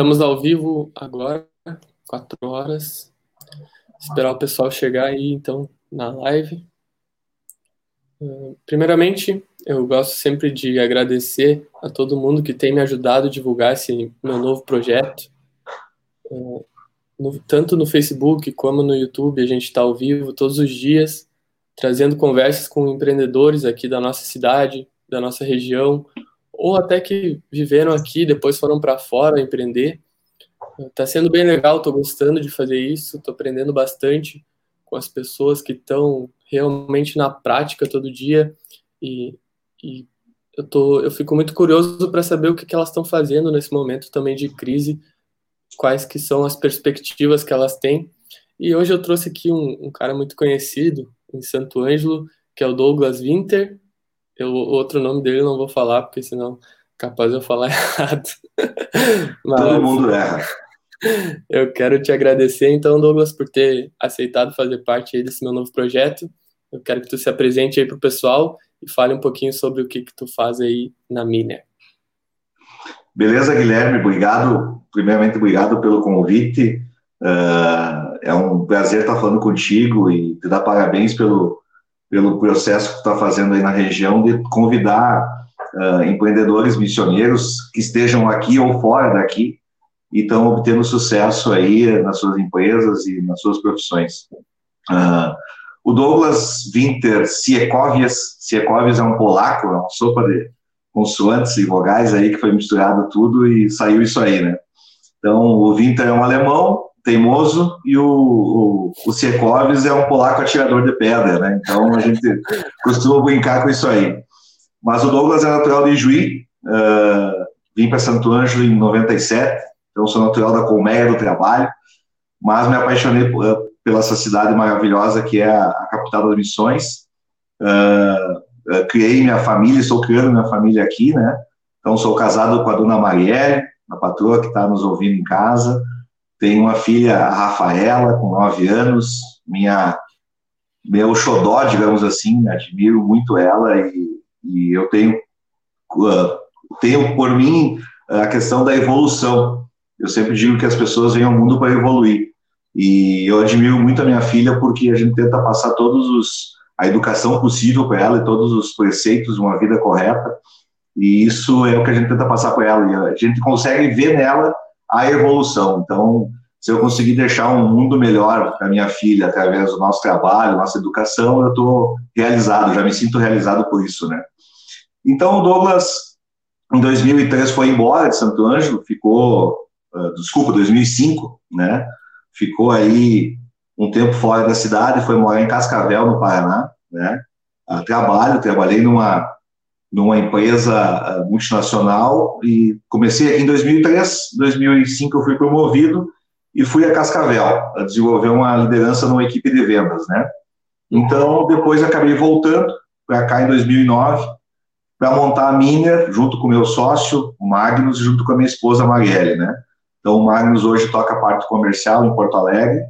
Estamos ao vivo agora, quatro horas. Esperar o pessoal chegar aí, então, na live. Uh, primeiramente, eu gosto sempre de agradecer a todo mundo que tem me ajudado a divulgar esse meu novo projeto. No, tanto no Facebook como no YouTube, a gente está ao vivo todos os dias, trazendo conversas com empreendedores aqui da nossa cidade, da nossa região, ou até que viveram aqui, depois foram para fora empreender. Está sendo bem legal, estou gostando de fazer isso, estou aprendendo bastante com as pessoas que estão realmente na prática todo dia e, e eu, tô, eu fico muito curioso para saber o que, que elas estão fazendo nesse momento também de crise, quais que são as perspectivas que elas têm. E hoje eu trouxe aqui um, um cara muito conhecido em Santo Ângelo, que é o Douglas Winter, eu, outro nome dele não vou falar, porque senão capaz eu falar errado. Mas, Todo mundo erra. Eu quero te agradecer, então, Douglas, por ter aceitado fazer parte aí desse meu novo projeto. Eu quero que tu se apresente aí para o pessoal e fale um pouquinho sobre o que, que tu faz aí na Miner. Beleza, Guilherme, obrigado. Primeiramente, obrigado pelo convite. Uh, é um prazer estar falando contigo e te dar parabéns pelo, pelo processo que está fazendo aí na região de convidar uh, empreendedores missioneiros que estejam aqui ou fora daqui e estão obtendo sucesso aí nas suas empresas e nas suas profissões. Uh, o Douglas Winter Siekowias, Siekowias é um polaco, é uma sopa de consoantes e vogais aí que foi misturado tudo e saiu isso aí, né? Então, o Winter é um alemão, teimoso e o, o, o é um polaco atirador de pedra, né? Então a gente costuma brincar com isso aí. Mas o Douglas é natural de Juí, uh, vim para Santo Ângelo em 97, então sou natural da Colmeia do Trabalho, mas me apaixonei uh, pela essa cidade maravilhosa que é a, a capital das missões. Uh, criei minha família, estou criando minha família aqui, né? Então sou casado com a dona Marielle, a patroa que está nos ouvindo em casa. Tenho uma filha, a Rafaela, com nove anos, minha meu xodó, digamos assim, admiro muito ela e, e eu tenho uh, tenho por mim a questão da evolução. Eu sempre digo que as pessoas vêm ao mundo para evoluir. E eu admiro muito a minha filha porque a gente tenta passar todos os a educação possível para ela e todos os preceitos de uma vida correta. E isso é o que a gente tenta passar para ela. E a gente consegue ver nela a evolução. Então, se eu conseguir deixar um mundo melhor para minha filha através do nosso trabalho, nossa educação, eu estou realizado, já me sinto realizado por isso, né? Então, o Douglas, em 2003, foi embora de Santo Ângelo, ficou, uh, desculpa, 2005, né? Ficou aí um tempo fora da cidade, foi morar em Cascavel, no Paraná, né? Uh, trabalho, trabalhei numa numa empresa multinacional e comecei aqui em 2003, 2005 eu fui promovido e fui a Cascavel a desenvolver uma liderança numa equipe de vendas, né? Então, depois acabei voltando para cá em 2009 para montar a Miner junto com meu sócio, o Magnus, junto com a minha esposa, Marielle, né? Então, o Magnus hoje toca a parte comercial em Porto Alegre,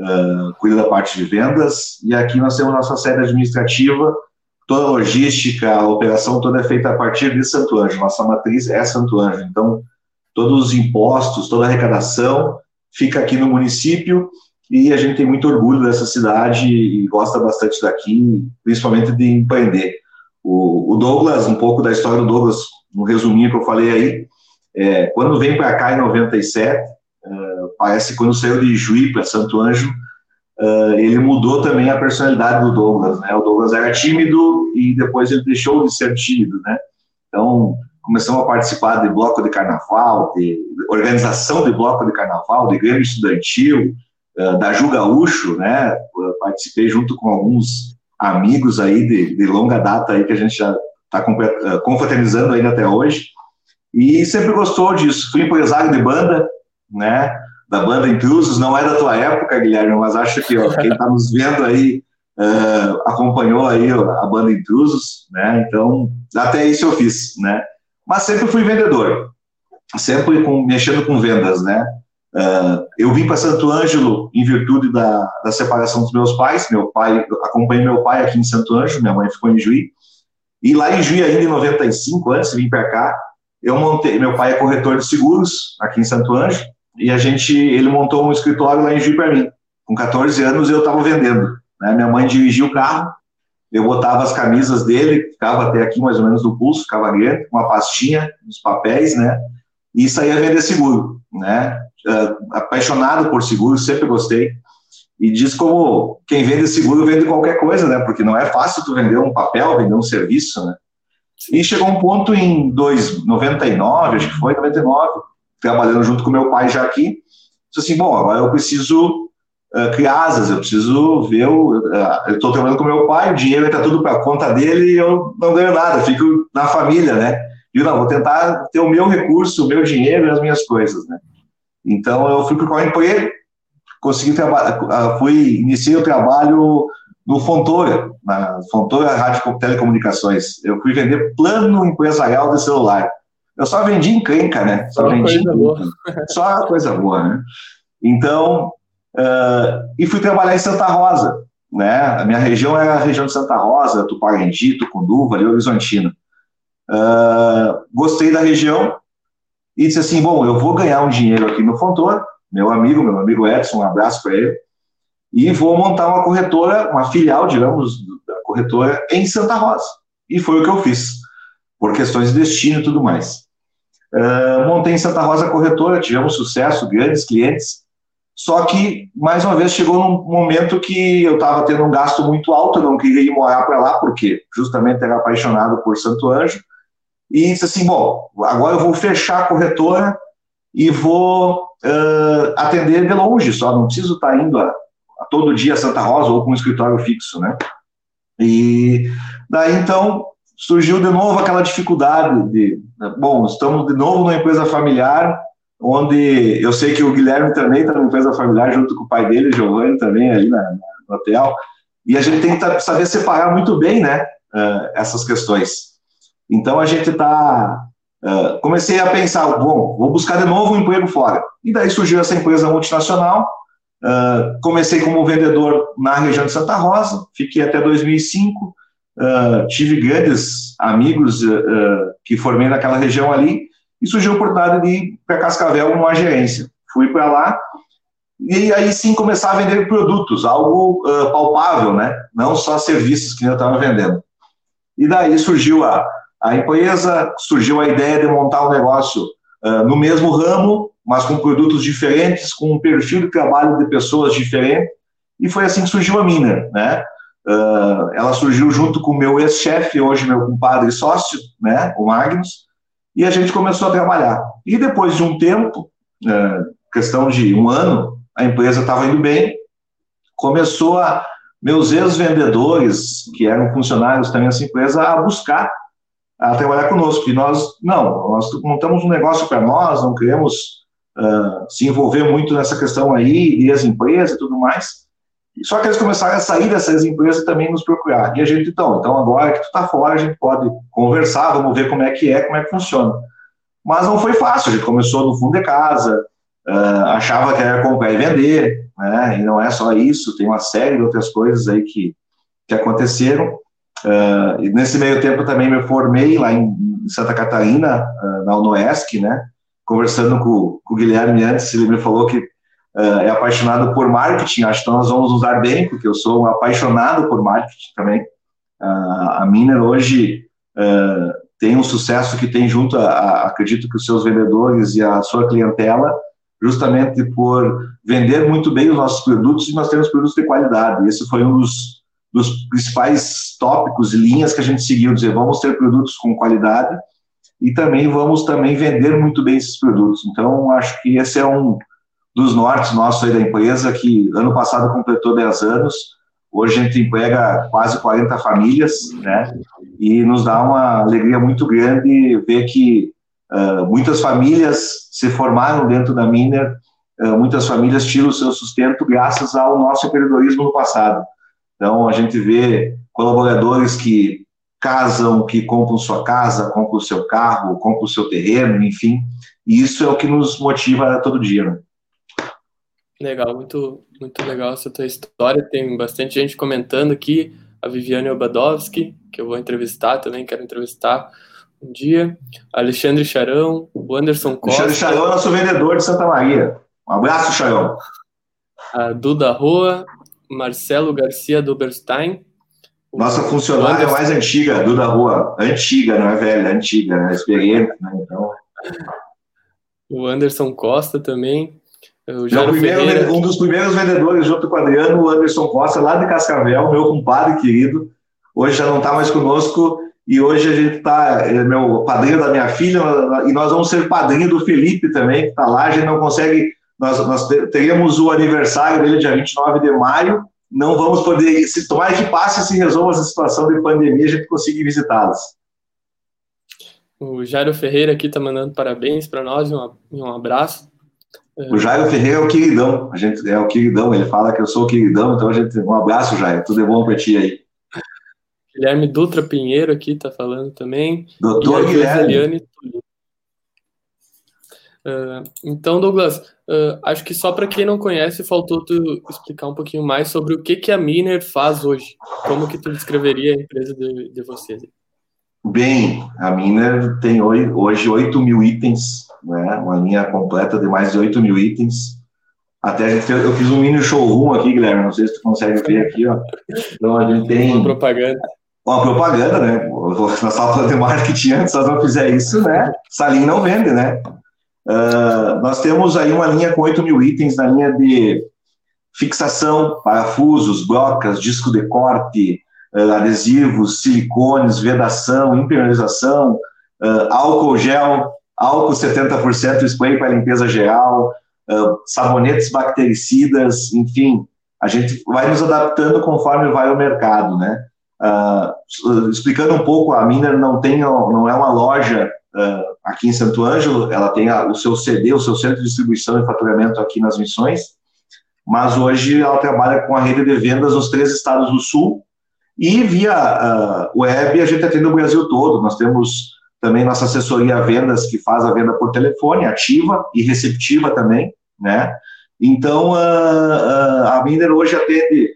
uh, cuida da parte de vendas, e aqui nós temos nossa sede administrativa, toda a logística, a operação toda é feita a partir de Santo Anjo, nossa matriz é Santo Anjo, então todos os impostos, toda a arrecadação fica aqui no município e a gente tem muito orgulho dessa cidade e gosta bastante daqui, principalmente de empreender. O, o Douglas, um pouco da história do Douglas, um resuminho que eu falei aí, é, quando vem para cá em 97, uh, é, parece que quando saiu de Juí para Santo Anjo, uh, ele mudou também a personalidade do Douglas, né? O Douglas era tímido e depois ele deixou de ser tímido, né? Então, começamos a participar de bloco de carnaval, de organização de bloco de carnaval, de grêmio estudantil, uh, da Ju Gaúcho, né? participei junto com alguns amigos aí de, de longa data aí que a gente já está uh, confraternizando ainda até hoje. E sempre gostou disso. Fui empresário de banda, né? Da banda Intrusos, não é da tua época, Guilherme, mas acho que ó, quem está nos vendo aí uh, acompanhou aí a banda Intrusos, né? Então, até isso eu fiz, né? mas sempre fui vendedor, sempre com, mexendo com vendas, né? Uh, eu vim para Santo Ângelo em virtude da, da, separação dos meus pais. Meu pai, acompanhei meu pai aqui em Santo Ângelo, minha mãe ficou em Juí. E lá em Juí, ainda em 95, antes de vir para cá, eu montei, meu pai é corretor de seguros aqui em Santo Anjo, e a gente, ele montou um escritório lá em Juiz para mim. Com 14 anos eu estava vendendo. Né? Minha mãe dirigia o carro, eu botava as camisas dele, ficava até aqui mais ou menos no pulso, ficava com uma pastinha, os papéis, né? E saía vender seguro, né? Uh, apaixonado por seguro, sempre gostei. E diz como quem vende seguro vende qualquer coisa, né? Porque não é fácil tu vender um papel, vender um serviço, né? E chegou um ponto em 99, acho que foi 99, trabalhando junto com meu pai já aqui, disse assim, bom, agora eu preciso uh, criar asas, eu preciso ver, o, uh, eu estou trabalhando com meu pai, o dinheiro está tudo para conta dele e eu não ganho nada, fico na família, né? E não, vou tentar ter o meu recurso, o meu dinheiro e as minhas coisas, né? Então eu fui procurar um emprego, consegui trabalhar, fui, iniciei o trabalho no Fontoura, na Fontoura Rádio Telecomunicações. Eu fui vender plano empresarial de celular. Eu só vendi encrenca, né? Só, só vendi coisa boa. Só coisa boa, né? Então, uh, e fui trabalhar em Santa Rosa, né? A minha região era a região de Santa Rosa, Tuparendi, Tucunduva, ali Horizontina. Uh, gostei da região e disse assim, bom, eu vou ganhar um dinheiro aqui no Fontoura, meu amigo, meu amigo Edson, um abraço para ele e vou montar uma corretora, uma filial, digamos, da corretora em Santa Rosa. E foi o que eu fiz, por questões de destino e tudo mais. Uh, montei em Santa Rosa a corretora, tivemos sucesso, grandes clientes, só que, mais uma vez, chegou num momento que eu estava tendo um gasto muito alto, eu não queria ir morar para lá, porque justamente era apaixonado por Santo Anjo, e disse assim, bom, agora eu vou fechar a corretora e vou uh, atender de longe só, não preciso estar tá indo a todo dia a Santa Rosa ou com um escritório fixo, né? E daí então surgiu de novo aquela dificuldade de, bom, estamos de novo numa empresa familiar, onde eu sei que o Guilherme também está numa empresa familiar junto com o pai dele, Giovanni também ali na, no hotel, e a gente tem que saber separar muito bem, né, uh, essas questões. Então a gente está uh, comecei a pensar, bom, vou buscar de novo um emprego fora. E daí surgiu essa empresa multinacional, Uh, comecei como vendedor na região de Santa Rosa, fiquei até 2005, ah, tive grandes amigos uh, que formei naquela região ali, e surgiu a oportunidade de ir para Cascavel numa gerência. Fui para lá, e aí sim começar a vender produtos, algo palpável, né? não só serviços que eu estava vendendo. E daí surgiu a, a empresa, surgiu a ideia de montar um negócio no mesmo ramo, mas com produtos diferentes, com um perfil de trabalho de pessoas diferente, e foi assim que surgiu a Miner, né? Uh, ela surgiu junto com o meu ex-chefe, hoje meu compadre sócio, né, o Magnus, e a gente começou a trabalhar. E depois de um tempo, uh, questão de um ano, a empresa estava indo bem, começou a meus ex-vendedores, que eram funcionários também dessa empresa, a buscar a trabalhar conosco. E nós, não, nós montamos um negócio para nós, não queremos uh, se envolver muito nessa questão aí, e as empresas e tudo mais. Só que eles começaram a sair dessas empresas também nos procurar. E a gente, então, então agora que tu está fora, a gente pode conversar, vamos ver como é que é, como é que funciona. Mas não foi fácil, a gente começou no fundo de casa, uh, achava que era comprar e vender, né? e não é só isso, tem uma série de outras coisas aí que, que aconteceram. Uh, e nesse meio tempo também me formei lá em Santa Catarina, uh, na UNOESC, né? conversando com, com o Guilherme antes, ele me falou que uh, é apaixonado por marketing, acho que nós vamos usar bem, porque eu sou apaixonado por marketing também. Uh, a Miner hoje uh, tem um sucesso que tem junto, a, a, acredito que os seus vendedores e a sua clientela, justamente por vender muito bem os nossos produtos e nós temos produtos de qualidade. Esse foi um dos, dos principais tópicos e linhas que a gente seguiu, dizer, vamos ter produtos com qualidade, e também vamos também vender muito bem esses produtos. Então, acho que esse é um dos nortes nossos aí da empresa, que ano passado completou 10 anos, hoje a gente emprega quase 40 famílias, né, e nos dá uma alegria muito grande ver que uh, muitas famílias se formaram dentro da Miner, uh, muitas famílias tiram o seu sustento graças ao nosso empreendedorismo no passado. Então, a gente vê colaboradores que casam, que compram sua casa, compram o seu carro, compram o seu terreno, enfim. E isso é o que nos motiva todo dia. Né? Legal, muito, muito legal essa tua história. Tem bastante gente comentando aqui. A Viviane Obadowski, que eu vou entrevistar também, quero entrevistar um dia. Alexandre Charão, o Anderson Costa. Alexandre Charão é nosso vendedor de Santa Maria. Um abraço, Charão. A Duda Roa, Marcelo Garcia Doberstein. Nossa funcionária Anderson... mais antiga, Duda Roa. Antiga, não é velha, antiga, né? Experiente, né? Então... O Anderson Costa também. O primeiro, um dos primeiros vendedores junto com o Adriano, o Anderson Costa, lá de Cascavel, meu compadre querido. Hoje já não está mais conosco e hoje a gente está, é meu padrinho da minha filha, e nós vamos ser padrinho do Felipe também, que está lá. A gente não consegue, nós, nós teríamos o aniversário dele dia 29 de maio, não vamos poder, se tomar que passe e se resolva essa situação de pandemia, a gente consiga visitá-los. O Jairo Ferreira aqui está mandando parabéns para nós e um, um abraço. O Jairo Ferreira é o queridão, a gente é o queridão, ele fala que eu sou o queridão, então a gente, um abraço, Jairo, tudo é bom para ti aí. Guilherme Dutra Pinheiro aqui está falando também. Doutor Guilherme. Uh, então, Douglas, uh, acho que só para quem não conhece, faltou tu explicar um pouquinho mais sobre o que, que a Miner faz hoje. Como que tu descreveria a empresa de, de vocês? Bem, a Miner tem hoje 8 mil itens, né? uma linha completa de mais de 8 mil itens. Até a gente fez, eu fiz um mini showroom aqui, Guilherme, não sei se tu consegue ver aqui, ó. Então a gente tem... Uma propaganda uma propaganda, né? Estávamos falando de marketing antes, se nós não fizer isso, né? Salim não vende, né? Uh, nós temos aí uma linha com 8 mil itens na linha de fixação, parafusos, brocas, disco de corte, adesivos, silicones, vedação, impermeabilização, uh, álcool gel, álcool 70%, spray para limpeza geral, sabonetes bactericidas, enfim, a gente vai nos adaptando conforme vai o mercado, né? Uh, explicando um pouco, a Miner não tem, não é uma loja uh, aqui em Santo Ângelo, ela tem a, o seu CD, o seu centro de distribuição e faturamento aqui nas Missões, mas hoje ela trabalha com a rede de vendas nos três estados do Sul e via uh, web a gente atende o Brasil todo. Nós temos também nossa assessoria a vendas que faz a venda por telefone, ativa e receptiva também, né? Então a Miner hoje atende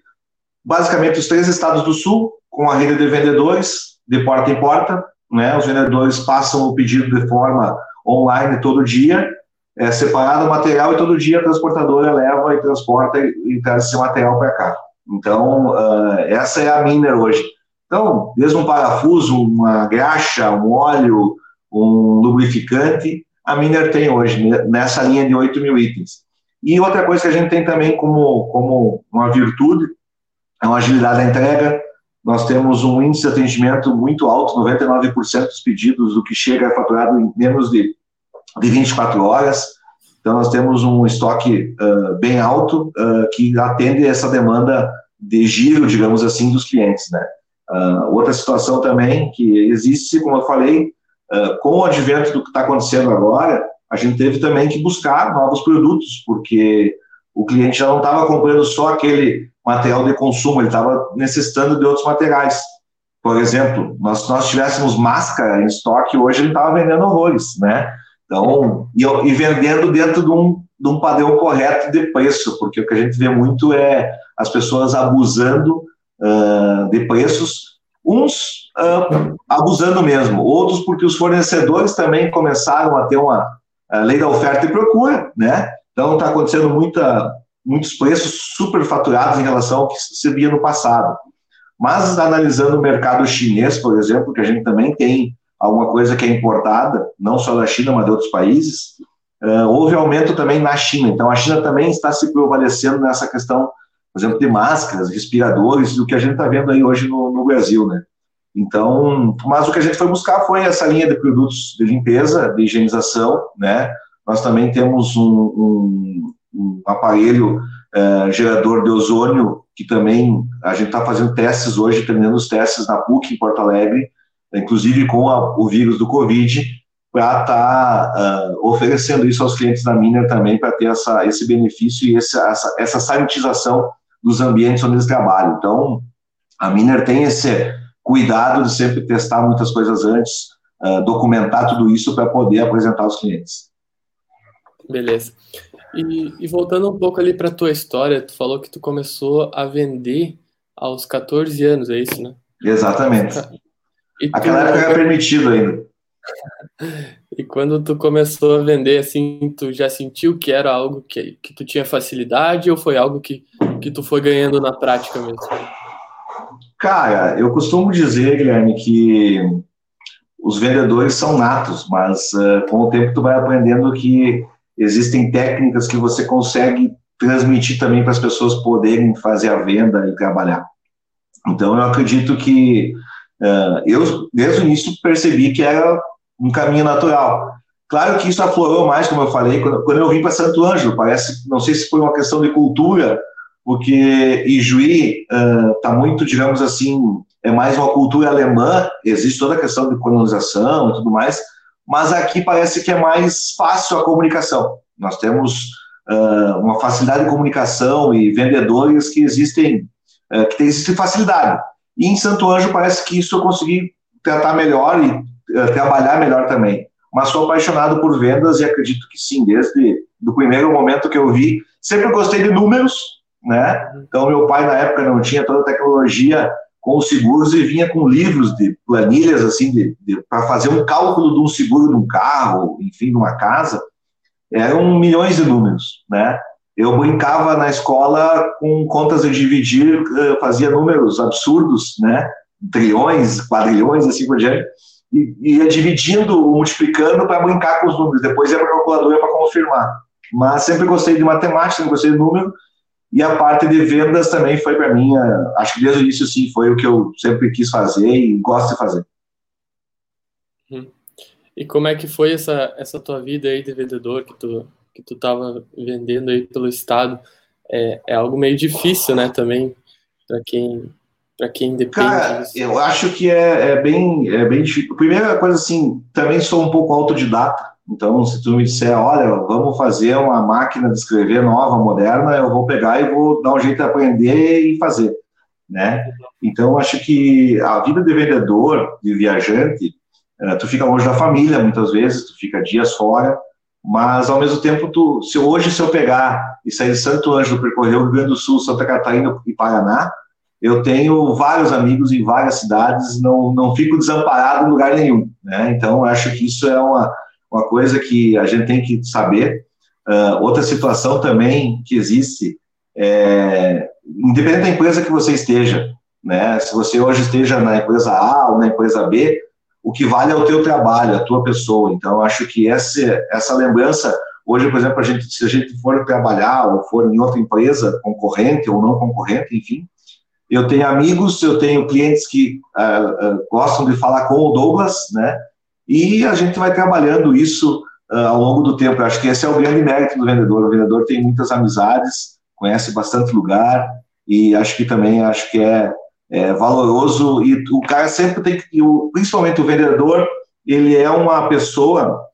basicamente os três estados do Sul, com a rede de vendedores, de porta em porta, né? Os vendedores passam o pedido de forma online todo dia, é separado o material e todo dia a transportadora leva e transporta e, traz esse material para cá. Então, uh, essa é a Miner hoje. Então, desde um parafuso, uma graxa, um óleo, um lubrificante, a Miner tem hoje, nessa linha de 8 mil itens. E outra coisa que a gente tem também como, como uma virtude é uma agilidade da entrega, nós temos um índice de atendimento muito alto, 99% dos pedidos do que chega é faturado em menos de, de 24 horas. Então, nós temos um estoque uh, bem alto uh, que atende essa demanda de giro, digamos assim, dos clientes. Né? Uh, outra situação também que existe, como eu falei, com o advento do que está acontecendo agora, a gente teve também que buscar novos produtos, porque o cliente já não estava comprando só aquele material de consumo, ele estava necessitando de outros materiais. Por exemplo, nós, nós tivéssemos máscara em estoque, hoje ele estava vendendo horrores, né? Então, e, e, vendendo dentro de um, de um padrão correto de preço, porque o que a gente vê muito é as pessoas abusando uh, de preços, uns uh, abusando mesmo, outros porque os fornecedores também começaram a ter uma lei da oferta e procura, né? Então está acontecendo muita muitos preços superfaturados em relação ao que se via no passado. Mas analisando o mercado chinês, por exemplo, que a gente também tem alguma coisa que é importada, não só da China, mas de outros países, uh, houve aumento também na China. Então a China também está se prevalecendo nessa questão, por exemplo, de máscaras, respiradores, do que a gente está vendo aí hoje no, no Brasil, né? Então, mas o que a gente foi buscar foi essa linha de produtos de limpeza, de higienização, né? Nós também temos um, um, um aparelho é, gerador de ozônio, que também a gente está fazendo testes hoje, terminando os testes na PUC em Porto Alegre, inclusive com a, o vírus do Covid, para estar tá, uh, oferecendo isso aos clientes da Miner também, para ter essa, esse benefício e essa, essa, essa sanitização dos ambientes onde eles trabalham. Então, a Miner tem esse cuidado de sempre testar muitas coisas antes, uh, documentar tudo isso para poder apresentar aos clientes. Beleza. E, e voltando um pouco ali para tua história, tu falou que tu começou a vender aos 14 anos, é isso, né? Exatamente. E Aquela tu... época era permitido ainda. E quando tu começou a vender, assim, tu já sentiu que era algo que, que tu tinha facilidade ou foi algo que, que tu foi ganhando na prática mesmo? Cara, eu costumo dizer, Guilherme, que os vendedores são natos, mas uh, com o tempo tu vai aprendendo que existem técnicas que você consegue transmitir também para as pessoas poderem fazer a venda e trabalhar. Então eu acredito que uh, eu desde o início percebi que era um caminho natural. Claro que isso aflorou mais, como eu falei, quando, quando eu vim para Santo Ângelo. Parece, não sei se foi uma questão de cultura, porque Ijuí está uh, muito, digamos assim, é mais uma cultura alemã. Existe toda a questão de colonização e tudo mais, mas aqui parece que é mais fácil a comunicação. Nós temos uh, uma facilidade de comunicação e vendedores que existem, uh, que tem existe facilidade. E em Santo Ângelo parece que isso eu consegui tratar melhor e trabalhar melhor também. Mas sou apaixonado por vendas e acredito que sim, desde do primeiro momento que eu vi. Sempre gostei de números, né? Então meu pai na época não tinha toda a tecnologia com os seguros e vinha com livros de planilhas assim de, de para fazer um cálculo de um seguro de um carro, enfim, de uma casa eram milhões de números, né? Eu brincava na escola com contas de dividir, fazia números absurdos, né? Trilhões, quadrilhões, assim por diante, e ia dividindo, multiplicando para brincar com os números. Depois ia para a calculadora para confirmar. Mas sempre gostei de matemática, sempre gostei de número, e a parte de vendas também foi para mim, acho que desde o início, sim, foi o que eu sempre quis fazer e gosto de fazer. E como é que foi essa, essa tua vida aí de vendedor que tu que tu tava vendendo aí pelo estado? É, é algo meio difícil, né, também para quem para quem depende. Cara, disso. eu acho que é, é, bem é bem difícil. Primeira coisa assim, também sou um pouco autodidata. Então, se tu me disser, olha, vamos fazer uma máquina de escrever nova, moderna, eu vou pegar e vou dar um jeito de aprender e fazer, né? Então, acho que a vida de vendedor, de viajante, é, tu fica longe da família muitas vezes, tu fica dias fora, mas ao mesmo tempo tu, se hoje se eu pegar e sair de Santo Ângelo, percorrer o Rio Grande do Sul, Santa Catarina e Paraná, eu tenho vários amigos em várias cidades, não, não fico desamparado em lugar nenhum, né? Então acho que isso é uma, uma coisa que a gente tem que saber. Uh, outra situação também que existe é, independente da empresa que você esteja, né? Se você hoje esteja na empresa A ou na empresa B, o que vale é o teu trabalho, a tua pessoa. Então, acho que essa, essa lembrança, hoje, por exemplo, a gente, se a gente for trabalhar ou for em outra empresa, concorrente ou não concorrente, enfim, eu tenho amigos, eu tenho clientes que uh, uh, gostam de falar com o Douglas, né? E a gente vai trabalhando isso uh, ao longo do tempo. Eu acho que esse é o grande mérito do vendedor. O vendedor tem muitas amizades, conhece bastante lugar e acho que também acho que é é, valoroso e o cara sempre tem que, principalmente o vendedor, ele é uma pessoa,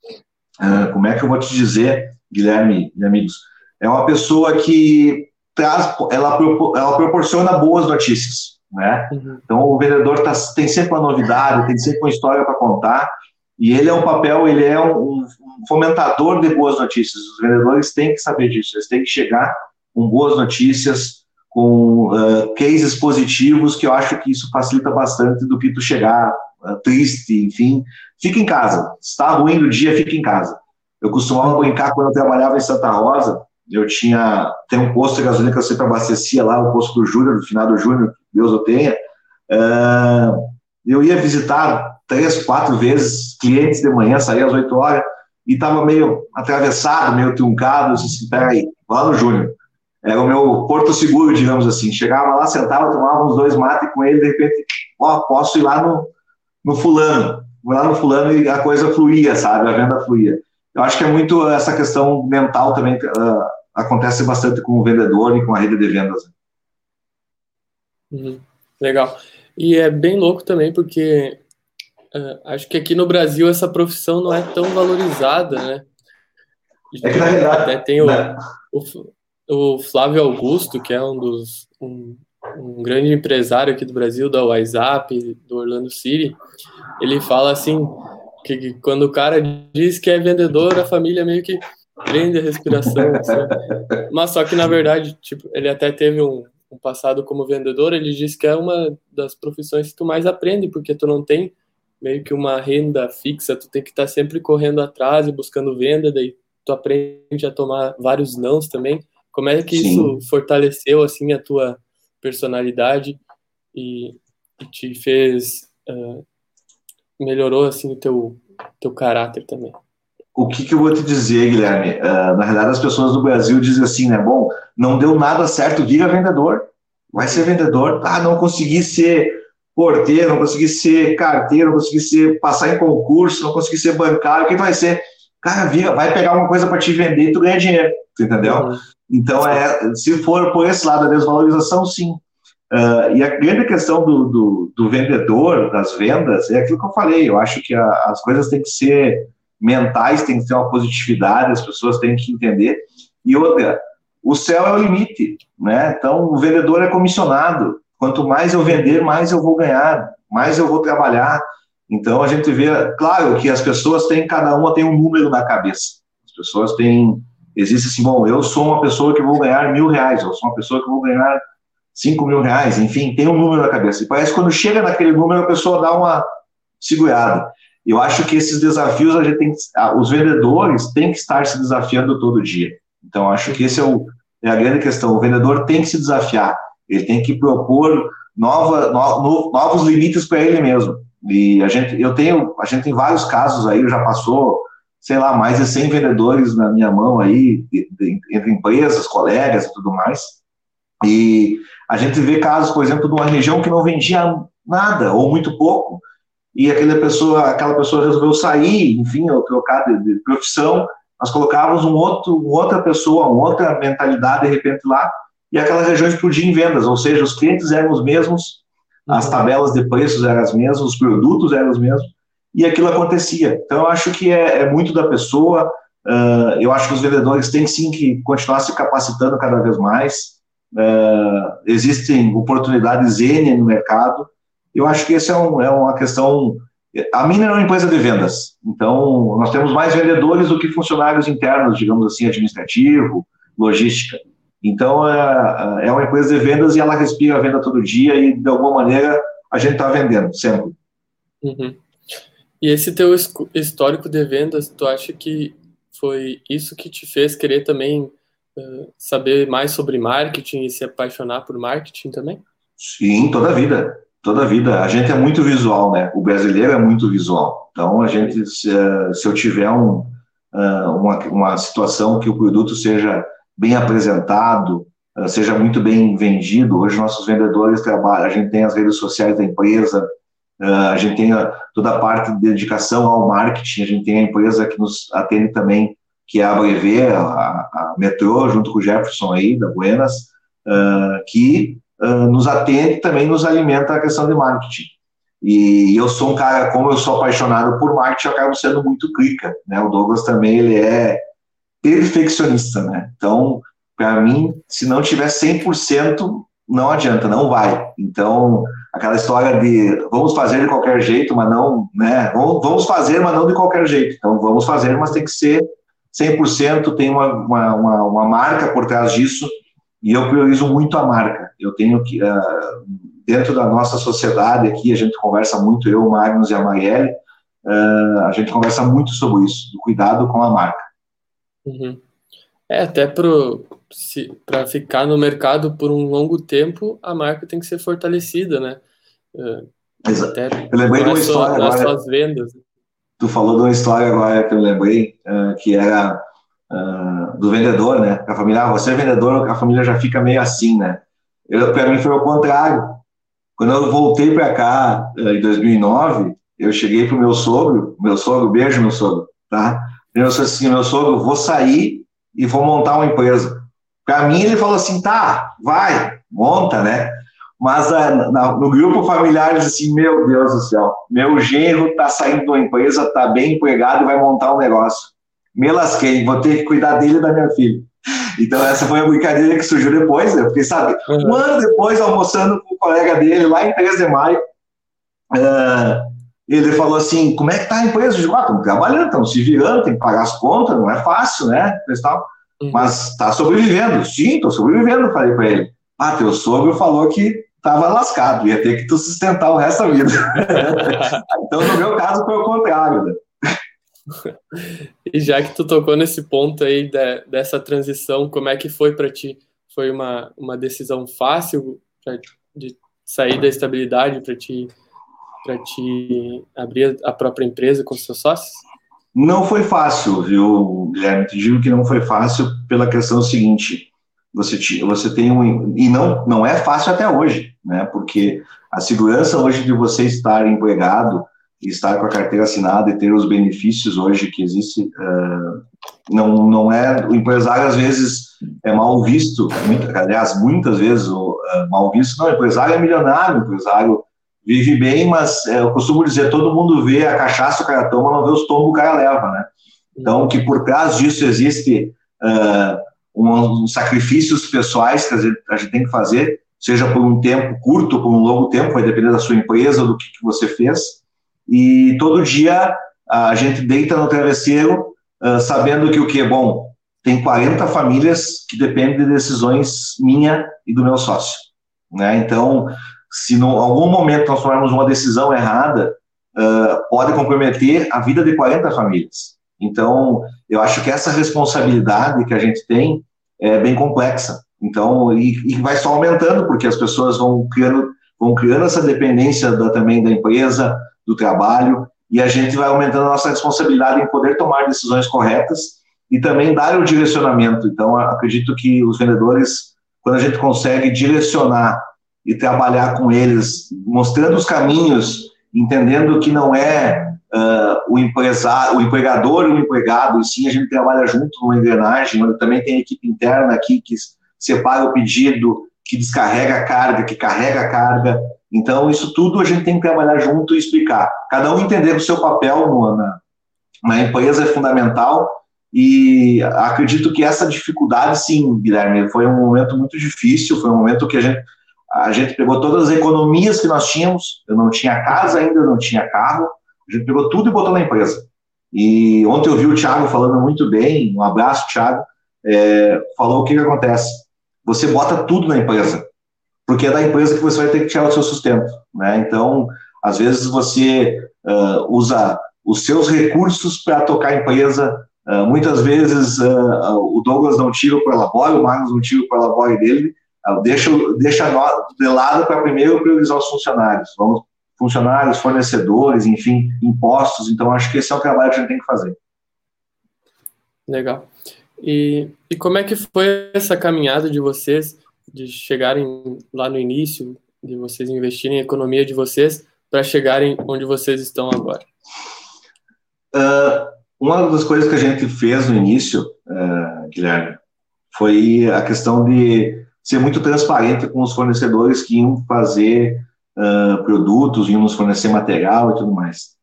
como é que eu vou te dizer, Guilherme e amigos, é uma pessoa que traz, ela, ela proporciona boas notícias, né? Uhum. Então o vendedor tá, tem sempre uma novidade, tem sempre uma história para contar e ele é um papel, ele é um, um fomentador de boas notícias. Os vendedores têm que saber disso, eles têm que chegar com boas notícias, com uh, cases positivos, que eu acho que isso facilita bastante do que tu chegar uh, triste, enfim. Fica em casa. Está ruim do dia, fica em casa. Eu costumava brincar quando eu trabalhava em Santa Rosa, eu tinha tem um posto de gasolina que eu sempre abastecia lá, o posto do Júnior, do final do Júnior, Deus o tenha. Uh, eu ia visitar três, quatro vezes clientes de manhã, saía às oito horas, e estava meio atravessado, meio truncado. Assim: peraí, lá no Júnior era o meu porto seguro, digamos assim. Chegava lá, sentava, tomava uns dois mates com ele, de repente, ó, posso ir lá no, no fulano. Vou lá no fulano e a coisa fluía, sabe? A venda fluía. Eu acho que é muito essa questão mental também, uh, acontece bastante com o vendedor e com a rede de vendas. Uhum. Legal. E é bem louco também, porque uh, acho que aqui no Brasil essa profissão não é tão valorizada, né? É que na verdade. Até tem o, né? o, o Flávio Augusto, que é um dos um, um grande empresário aqui do Brasil, da WhatsApp, do Orlando City, ele fala assim que, que, quando o cara diz que é vendedor, a família meio que prende a respiração. Assim. Mas só que na verdade, tipo, ele até teve um, um passado como vendedor, ele diz que é uma das profissões que tu mais aprende, porque tu não tem meio que uma renda fixa, tu tem que estar tá sempre correndo atrás e buscando venda, daí tu aprende a tomar vários nãos também. Como é que Sim. isso fortaleceu assim a tua personalidade e, e te fez uh, melhorou assim o teu teu caráter também? O que, que eu vou te dizer, Guilherme? Uh, na realidade, as pessoas do Brasil dizem assim, né? Bom, não deu nada certo, vira vendedor. Vai ser vendedor. Ah, não consegui ser porteiro, não consegui ser carteiro, não consegui ser passar em concurso, não consegui ser bancário, o que vai ser? Cara, vira, vai pegar uma coisa para te vender e tu ganha dinheiro, entendeu? Uhum. Então, é, se for por esse lado da desvalorização, sim. Uh, e a grande questão do, do, do, vendedor, das vendas, é aquilo que eu falei. Eu acho que a, as coisas têm que ser mentais, tem que ter uma positividade, as pessoas têm que entender. E outra, o céu é o limite, né? Então, o vendedor é comissionado. Quanto mais eu vender, mais eu vou ganhar, mais eu vou trabalhar. Então a gente vê, claro que as pessoas têm, cada uma tem um número na cabeça. As pessoas têm, existe assim, bom, eu sou uma pessoa que vou ganhar mil reais, eu sou uma pessoa que vou ganhar cinco mil reais, enfim, tem um número na cabeça. E parece que quando chega naquele número a pessoa dá uma segurada. Eu acho que esses desafios a gente tem, os vendedores têm que estar se desafiando todo dia. Então acho que esse é, o, é a grande questão. O vendedor tem que se desafiar. Ele tem que propor nova, no, novos limites para ele mesmo. E a gente, eu tenho, a gente tem vários casos aí, já passou, sei lá, mais de 100 vendedores na minha mão aí, entre empresas, colegas e tudo mais. E a gente vê casos, por exemplo, de uma região que não vendia nada ou muito pouco, e aquela pessoa, aquela pessoa resolveu sair, enfim, ou trocar de, de profissão, nós colocávamos um outro, uma outra pessoa, uma outra mentalidade de repente lá, e aquela região explodia em vendas, ou seja, os clientes eram os mesmos, as uhum. tabelas de preços eram as mesmas, os produtos eram os mesmos, e aquilo acontecia. Então, eu acho que é, é muito da pessoa, uh, eu acho que os vendedores têm sim que continuar se capacitando cada vez mais, uh, existem oportunidades N no mercado, eu acho que essa é, um, é uma questão a Mina é uma empresa de vendas, então nós temos mais vendedores do que funcionários internos, digamos assim, administrativo, logística. Então, é, é uma empresa de vendas e ela respira a venda todo dia e, de alguma maneira, a gente está vendendo, sempre. Uhum. E esse teu histórico de vendas, tu acha que foi isso que te fez querer também uh, saber mais sobre marketing e se apaixonar por marketing também? Sim, toda a vida. Toda a vida. A gente é muito visual, né? O brasileiro é muito visual. Então, a gente, se, se eu tiver um, uma, uma situação que o produto seja bem apresentado, eh, seja muito bem vendido. Hoje nossos vendedores trabalham, a gente tem as redes sociais da empresa, eh, a gente tem toda a parte de dedicação ao marketing, a gente tem a empresa que nos atende também, que é a Brevê, a, a Metrô, junto com o Jefferson aí, da Buenas, eh, que nos atende também nos alimenta a questão de marketing. E eu sou um cara, como eu sou apaixonado por marketing, eu acabo sendo muito clica, né? O Douglas também, ele é perfeccionista, né? Então, para mim, se não tiver 100%, não adianta, não vai. Então, aquela história de vamos fazer de qualquer jeito, mas não, né? Vamos fazer, mas não de qualquer jeito. Então, vamos fazer, mas tem que ser 100%, tem uma, uma, uma, uma marca por trás disso, e eu priorizo muito a marca. Eu tenho que, uh, dentro da nossa sociedade aqui, a gente conversa muito, eu, o Magnus e a Marielle, uh, a gente conversa muito sobre isso, do cuidado com a marca. Uhum. É, até para ficar no mercado por um longo tempo, a marca tem que ser fortalecida, né? Uh, Até eu lembrei de uma história nas agora. suas vendas. Tu falou de uma história agora que eu lembrei, que era uh, do vendedor, né? A família, ah, você é vendedor, a família já fica meio assim, né? Para mim foi o contrário. Quando eu voltei para cá em 2009, eu cheguei pro meu sogro, meu sogro, beijo meu sogro, tá? Eu disse assim, meu sogro, vou sair e vou montar uma empresa. Para mim, ele falou assim, tá, vai, monta, né? Mas uh, no grupo familiar, ele disse assim, meu Deus do céu, meu genro tá saindo de uma empresa, tá bem empregado e vai montar um negócio. Me lasquei, vou ter que cuidar dele e da minha filha. Então, essa foi a brincadeira que surgiu depois, né? Porque, sabe, uhum. um ano depois, almoçando com o colega dele, lá em 3 de maio, uh, ele falou assim, como é que tá a empresa? Eu digo, ah, estamos trabalhando, estamos se virando, tem que pagar as contas, não é fácil, né? Uhum. Mas está sobrevivendo. Sim, estou sobrevivendo, falei para ele. Ah, teu sogro falou que tava lascado, ia ter que tu sustentar o resto da vida. então, no meu caso, foi o contrário. Né? E já que tu tocou nesse ponto aí de, dessa transição, como é que foi para ti? Foi uma, uma decisão fácil pra, de sair da estabilidade para ti para te abrir a própria empresa com seus sócios? Não foi fácil, viu, Guilherme? Te digo que não foi fácil pela questão seguinte: você, você tem um. E não, não é fácil até hoje, né? Porque a segurança hoje de você estar empregado, estar com a carteira assinada e ter os benefícios hoje que existe, uh, não, não é. O empresário, às vezes, é mal visto, muito, aliás, muitas vezes, uh, mal visto. Não, o empresário é milionário, o empresário vive bem, mas é, eu costumo dizer, todo mundo vê a cachaça o cara toma, não vê os tombos o cara leva, né? Então, que por trás disso existe uh, um, um, sacrifícios pessoais que a gente, a gente, tem que fazer, seja por um tempo curto, por um longo tempo, vai depender da sua empresa, do que, que você fez, e todo dia a gente deita no travesseiro uh, sabendo que o que é bom, tem 40 famílias que dependem de decisões minha e do meu sócio, né? Então, se em algum momento nós tomarmos uma decisão errada, uh, pode comprometer a vida de 40 famílias. Então, eu acho que essa responsabilidade que a gente tem é bem complexa. Então, e, e vai só aumentando, porque as pessoas vão criando, vão criando essa dependência da, também da empresa, do trabalho, e a gente vai aumentando a nossa responsabilidade em poder tomar decisões corretas e também dar o direcionamento. Então, acredito que os vendedores, quando a gente consegue direcionar e trabalhar com eles, mostrando os caminhos, entendendo que não é uh, o empresário, o empregador e o empregado, e sim a gente trabalha junto numa engrenagem, onde também tem equipe interna aqui que separa o pedido, que descarrega a carga, que carrega a carga. Então, isso tudo a gente tem que trabalhar junto e explicar. Cada um entender o seu papel no, na, na empresa é fundamental e acredito que essa dificuldade, sim, Guilherme, foi um momento muito difícil, foi um momento que a gente a gente pegou todas as economias que nós tínhamos, eu não tinha casa ainda, não tinha carro, a gente pegou tudo e botou na empresa. E ontem eu vi o Thiago falando muito bem, um abraço, Thiago, é, falou o que, que acontece. Você bota tudo na empresa, porque é da empresa que você vai ter que tirar o seu sustento. Né? Então, às vezes você uh, usa os seus recursos para tocar a empresa, uh, muitas vezes uh, o Douglas não tira o prolabore, o Marcos não tira o prolabore dele, Deixa, deixa de lado para primeiro priorizar os funcionários. Vamos, funcionários, fornecedores, enfim, impostos. Então, acho que esse é o trabalho que a gente tem que fazer. Legal. E, e como é que foi essa caminhada de vocês, de chegarem lá no início, de vocês investirem em economia de vocês, para chegarem onde vocês estão agora? Uh, uma das coisas que a gente fez no início, uh, Guilherme, foi a questão de ser muito transparente com os fornecedores que iam fazer uh, produtos, iam nos fornecer material e tudo mais.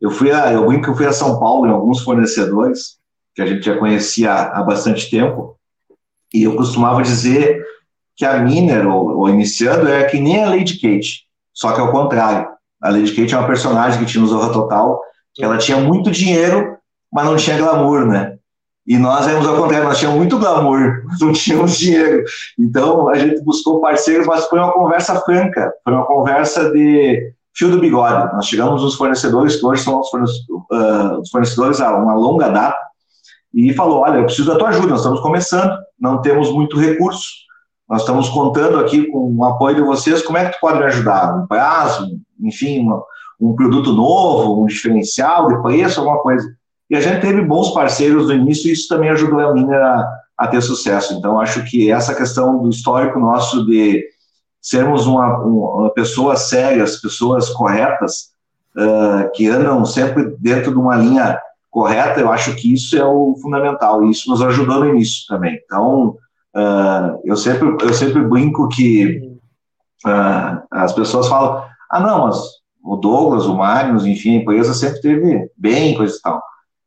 Eu fui a, eu brinco que eu fui a São Paulo em alguns fornecedores que a gente já conhecia há bastante tempo e eu costumava dizer que a Miner, ou, ou iniciando, é que nem a Lady Kate, só que ao contrário. A Lady Kate é uma personagem que tinha no Zorra Total, que ela tinha muito dinheiro, mas não tinha glamour, né? E nós éramos ao contrário, nós tínhamos muito glamour, não tínhamos dinheiro. Então a gente buscou parceiros, mas foi uma conversa franca, foi uma conversa de fio do bigode. Nós chegamos nos fornecedores, que hoje são os ah, fornecedores há uma longa data, e falou: Olha, eu preciso da tua ajuda, nós estamos começando, não temos muito recurso, nós estamos contando aqui com o apoio de vocês, como é que tu pode me ajudar? Um prazo, enfim, uma, um produto novo, um diferencial de preço, alguma coisa. E a gente teve bons parceiros no início e isso também ajudou a Miner a, a ter sucesso. Então, acho que essa questão do histórico nosso de sermos uma, uma pessoas sérias, pessoas corretas, uh, que andam sempre dentro de uma linha correta, eu acho que isso é o fundamental e isso nos ajudou no início também. Então, uh, eu, sempre, eu sempre brinco que uh, as pessoas falam, ah, não, mas o Douglas, o Magnus, enfim, a empresa sempre teve bem, coisa e tal.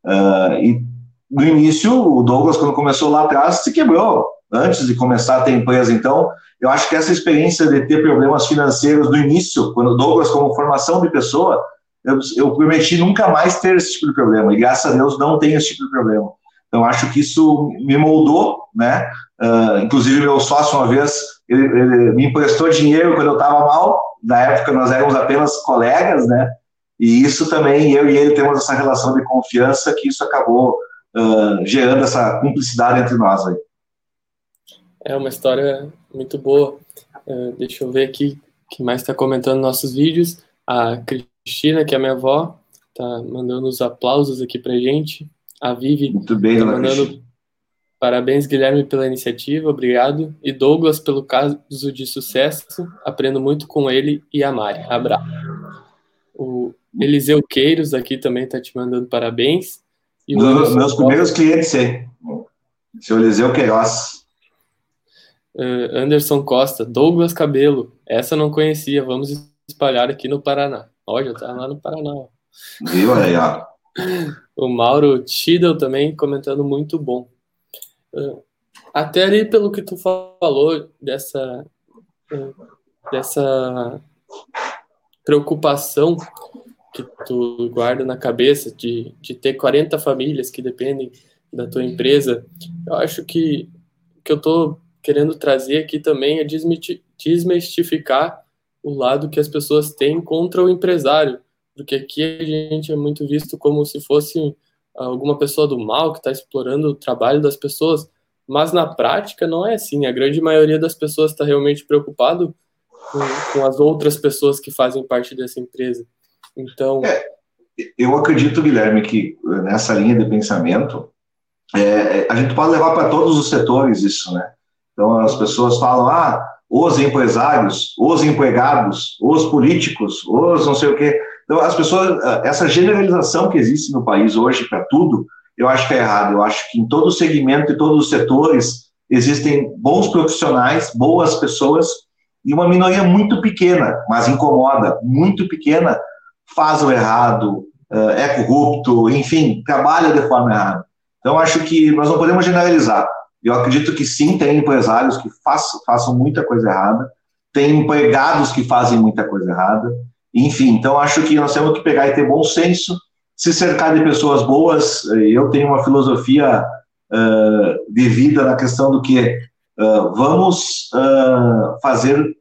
Uh, e no início, o Douglas, quando começou lá atrás, se quebrou antes de começar a ter empresa. Então, eu acho que essa experiência de ter problemas financeiros no início, quando o Douglas, como formação de pessoa, eu, eu prometi nunca mais ter esse tipo de problema. E graças a Deus não tenho esse tipo de problema. Então, acho que isso me moldou, né? Uh, inclusive, meu sócio, uma vez, ele, ele me emprestou dinheiro quando eu estava mal. Na época, nós éramos apenas colegas, né? E isso também, eu e ele temos essa relação de confiança que isso acabou uh, gerando essa cumplicidade entre nós aí. É uma história muito boa. Uh, deixa eu ver aqui que mais está comentando nossos vídeos. A Cristina, que é minha avó, tá mandando os aplausos aqui pra gente. A Vivi Muito bem, tá mandando parabéns, Guilherme, pela iniciativa, obrigado. E Douglas, pelo caso de sucesso, aprendo muito com ele e a Mari. Abraço. O Eliseu Queiros aqui também tá te mandando parabéns. E meus, meus primeiros clientes, sim. Seu Eliseu Queiroz. Uh, Anderson Costa, Douglas Cabelo, essa não conhecia, vamos espalhar aqui no Paraná. Olha, tá lá no Paraná. Viu aí, ó. O Mauro Tidal também comentando muito bom. Uh, até ali pelo que tu falou dessa dessa preocupação que tu guarda na cabeça de, de ter 40 famílias que dependem da tua empresa, eu acho que que eu tô querendo trazer aqui também é desmistificar o lado que as pessoas têm contra o empresário, porque aqui a gente é muito visto como se fosse alguma pessoa do mal que está explorando o trabalho das pessoas, mas na prática não é assim. A grande maioria das pessoas está realmente preocupado com, com, as outras pessoas que fazem parte dessa empresa. Então, é, eu acredito, Guilherme, que nessa linha de pensamento é, é a gente pode levar para todos os setores isso, né? Então as pessoas falam, ah, os empresários, os empregados, os políticos, os não sei o quê. Então, as pessoas, essa generalização que existe no país hoje para tudo, eu acho que é errado. Eu acho que em todo segmento e todos os setores existem bons profissionais, boas pessoas e uma minoria muito pequena, mas incomoda, muito pequena, faz o errado, é corrupto, enfim, trabalha de forma errada. Então, acho que nós não podemos generalizar. Eu acredito que sim, tem empresários que façam, façam muita coisa errada, tem empregados que fazem muita coisa errada, enfim, então acho que nós temos que pegar e ter bom senso, se cercar de pessoas boas. Eu tenho uma filosofia uh, de vida na questão do que uh, vamos uh, fazer,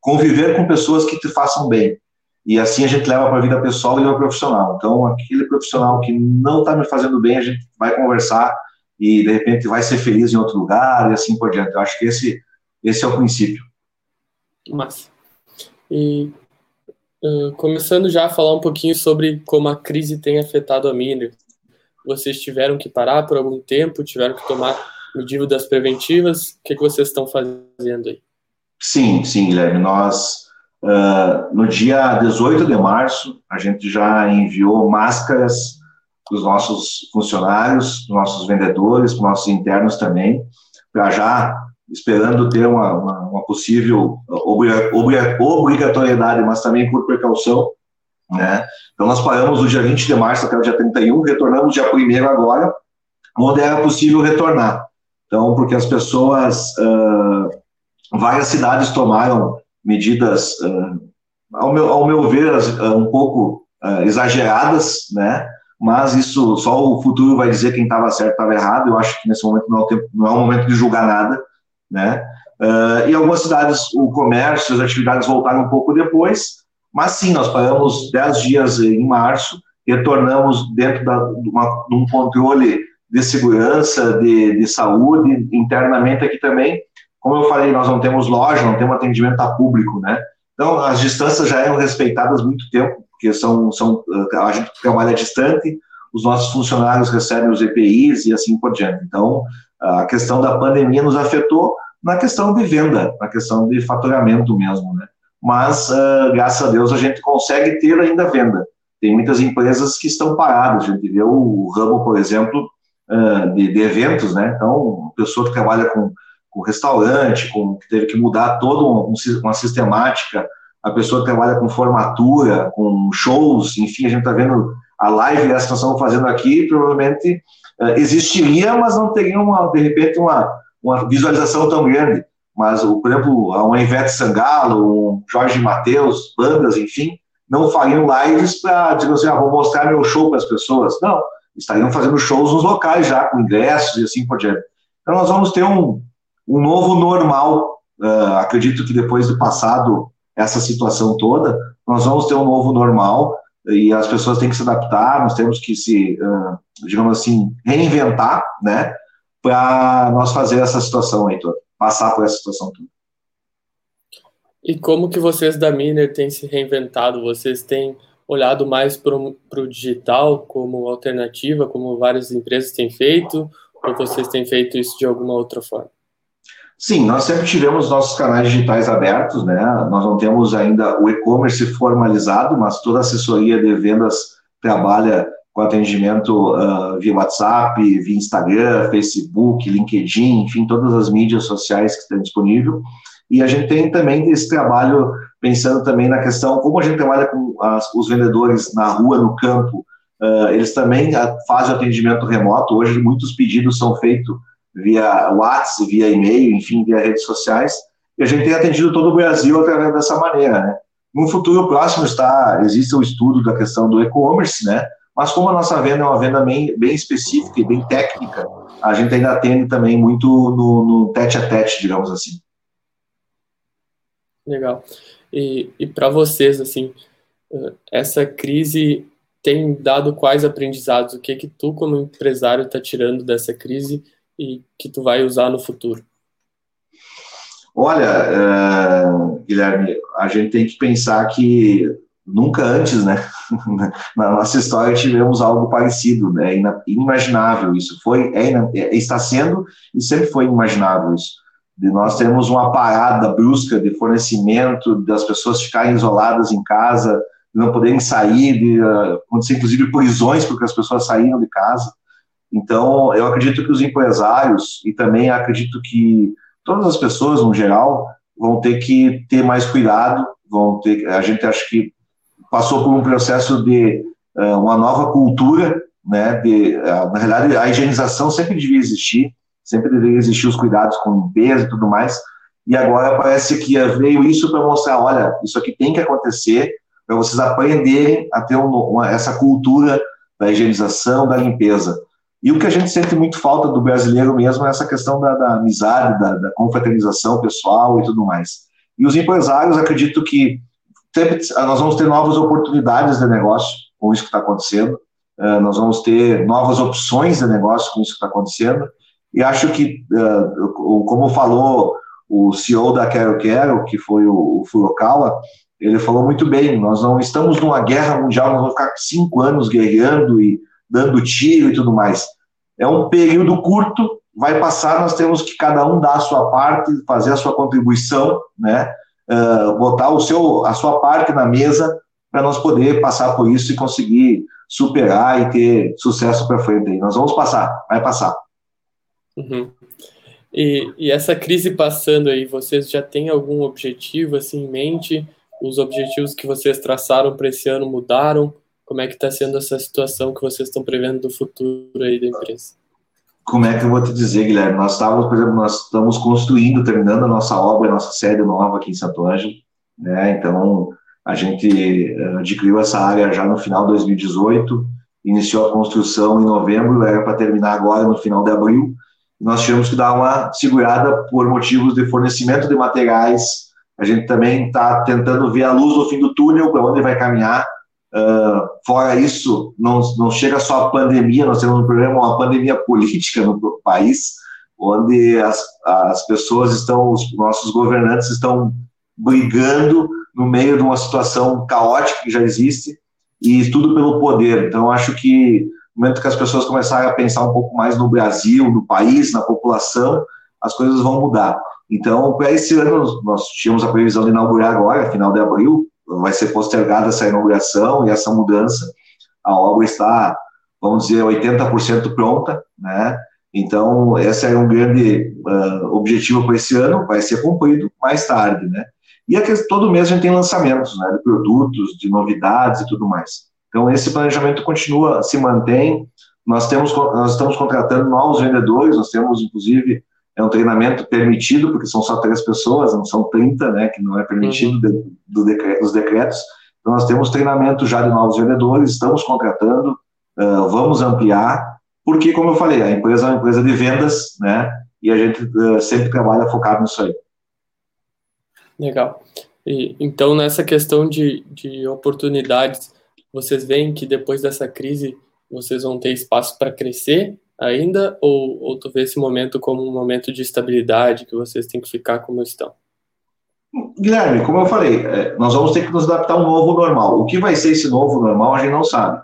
conviver com pessoas que te façam bem. E assim a gente leva para a vida pessoal e a profissional. Então, aquele profissional que não está me fazendo bem, a gente vai conversar e de repente vai ser feliz em outro lugar e assim por diante. Eu acho que esse, esse é o princípio. Massa. E começando já a falar um pouquinho sobre como a crise tem afetado a Miner. Vocês tiveram que parar por algum tempo, tiveram que tomar medidas preventivas. O que, que vocês estão fazendo aí? Sim, sim, Guilherme. Nós, uh, no dia 18 de março, a gente já enviou máscaras para os nossos funcionários, para os nossos vendedores, para os nossos internos também, para já esperando ter uma, uma, uma possível obrigatoriedade, mas também por precaução, né? Então nós paramos no dia 20 de março até o dia 31, retornamos dia 1 agora, onde era possível retornar. Então, porque as pessoas, uh, várias cidades tomaram medidas, uh, ao, meu, ao meu ver, um pouco exageradas, né? mas isso só o futuro vai dizer quem estava certo estava errado. Eu acho que nesse momento não é o, tempo, não é o momento de julgar nada, né? Uh, em algumas cidades o comércio, as atividades voltaram um pouco depois, mas sim, nós paramos 10 dias em março, retornamos dentro da, de, uma, de um controle de segurança, de, de saúde, internamente aqui também. Como eu falei, nós não temos loja, não temos atendimento a público, né? Então, as distâncias já eram respeitadas muito tempo porque são, são, a gente trabalha distante, os nossos funcionários recebem os EPIs e assim por diante. Então, a questão da pandemia nos afetou na questão de venda, na questão de faturamento mesmo, né? Mas, uh, graças a Deus, a gente consegue ter ainda venda. Tem muitas empresas que estão paradas, a gente vê o ramo, por exemplo, uh, de, de, eventos, né? Então, pessoa que trabalha com, com restaurante, com, que teve que mudar toda uma, uma sistemática, a pessoa trabalha com formatura, com shows, enfim, a gente está vendo a live que nós estamos fazendo aqui, provavelmente existiria, mas não teria, uma, de repente, uma, uma visualização tão grande. Mas, por exemplo, uma Ivete Sangalo, um Jorge Mateus, bandas, enfim, não fariam lives para, dizer assim, ah, vou mostrar meu show para as pessoas. Não, estariam fazendo shows nos locais já, com ingressos e assim por diante. Então nós vamos ter um, um novo normal, uh, acredito que depois do passado, essa situação toda, nós vamos ter um novo normal e as pessoas têm que se adaptar, nós temos que se, digamos assim, reinventar, né, para nós fazer essa situação aí toda, passar por essa situação toda. E como que vocês da Miner têm se reinventado? Vocês têm olhado mais para o digital como alternativa, como várias empresas têm feito, ou vocês têm feito isso de alguma outra forma? Sim, nós sempre tivemos nossos canais digitais abertos, né? Nós não temos ainda o e-commerce formalizado, mas toda a assessoria de vendas trabalha com atendimento uh, via WhatsApp, via Instagram, Facebook, LinkedIn, enfim, todas as mídias sociais que estão disponíveis. E a gente tem também esse trabalho pensando também na questão, como a gente trabalha com as, os vendedores na rua, no campo, uh, eles também fazem atendimento remoto. Hoje, muitos pedidos são feitos via WhatsApp, via e-mail, enfim, via redes sociais. E a gente tem atendido todo o Brasil através dessa maneira, né? No futuro próximo está, existe o estudo da questão do e-commerce, né? Mas como a nossa venda é uma venda bem, bem específica e bem técnica, a gente ainda atende também muito no, no tete a tete, digamos assim. Legal. E, e para vocês, assim, essa crise tem dado quais aprendizados? O que que tu, como empresário, está tirando dessa crise e que tu vai usar no futuro? Olha, uh, Guilherme, a gente tem que pensar que nunca antes, né, na nossa história tivemos algo parecido, né, inimaginável isso foi, é, é, está sendo e sempre foi inimaginável isso de nós termos uma parada brusca de fornecimento, das pessoas ficarem isoladas em casa, não poderem sair, de uh, inclusive prisões porque as pessoas saíram de casa. Então, eu acredito que os empresários e também acredito que todas as pessoas no geral vão ter que ter mais cuidado, vão ter, a gente acho que passou por um processo de uh, uma nova cultura, né, de, uh, na realidade a higienização sempre devia existir, sempre deveria existir os cuidados com limpeza e tudo mais. E agora parece que veio isso para mostrar, olha, isso aqui tem que acontecer para vocês aprenderem a ter uma, essa cultura da higienização, da limpeza. E o que a gente sente muito falta do brasileiro mesmo é essa questão da, da amizade, da, da, confraternização pessoal e tudo mais. E os empresários, acredito que sempre, nós vamos ter novas oportunidades de negócio com isso que está acontecendo, uh, nós vamos ter novas opções de negócio com isso que está acontecendo, e acho que, uh, como falou o CEO da Quero Quero, que foi o, Furukawa, ele falou muito bem, nós não estamos numa guerra mundial, nós vamos ficar cinco anos guerreando e dando tiro e tudo mais. É um período curto, vai passar, nós temos que cada um dar a sua parte, fazer a sua contribuição, né? Uh, botar o seu, a sua parte na mesa para nós poder passar por isso e conseguir superar e ter sucesso para frente. Nós vamos passar, vai passar. Uhum. E, e, essa crise passando aí, vocês já têm algum objetivo assim em mente? Os objetivos que vocês traçaram para esse ano mudaram? Como é que está sendo essa situação que vocês estão prevendo do futuro aí da empresa? Como é que eu vou te dizer, Guilherme? Nós estávamos, por exemplo, nós estamos construindo, terminando a nossa obra, a nossa sede nova aqui em Santo Ângelo, né? Então, a gente eh, adquiriu essa área já no final de 2018, iniciou a construção em novembro, era para terminar agora no final de abril, nós tivemos que dar uma segurada por motivos de fornecimento de materiais. A gente também está tentando ver a luz no fim do túnel, para onde vai caminhar. Uh, fora isso, não, não chega só a pandemia, nós temos um problema, uma pandemia política no país, onde as, as pessoas estão, os nossos governantes estão brigando no meio de uma situação caótica que já existe, e tudo pelo poder. Então, acho que no momento que as pessoas começarem a pensar um pouco mais no Brasil, no país, na população, as coisas vão mudar. Então, para esse ano, nós tínhamos a previsão de inaugurar agora, final de abril, vai ser postergada essa inauguração e essa mudança. A obra está, vamos dizer, 80% pronta, né? Então, esse é um grande uh, objetivo para esse ano, vai ser cumprido mais tarde, né? E aqui, todo mês a gente tem lançamentos, né, de produtos, de novidades e tudo mais. Então, esse planejamento continua, se mantém. Nós, temos, nós estamos contratando novos vendedores, nós temos, inclusive, é um treinamento permitido, porque são só três pessoas, não são 30, né, que não é permitido uhum. de, do decreto, dos decretos. Então, nós temos treinamento já de novos vendedores, estamos contratando, uh, vamos ampliar, porque, como eu falei, a empresa é uma empresa de vendas, né? E a gente uh, sempre trabalha focado nisso aí. Legal. E, então, nessa questão de, de oportunidades, vocês veem que depois dessa crise vocês vão ter espaço para crescer ainda? Ou, ou tu vê esse momento como um momento de estabilidade, que vocês têm que ficar como estão? Guilherme, como eu falei, é, nós vamos ter que nos adaptar a um novo normal. O que vai ser esse novo normal, a gente não sabe.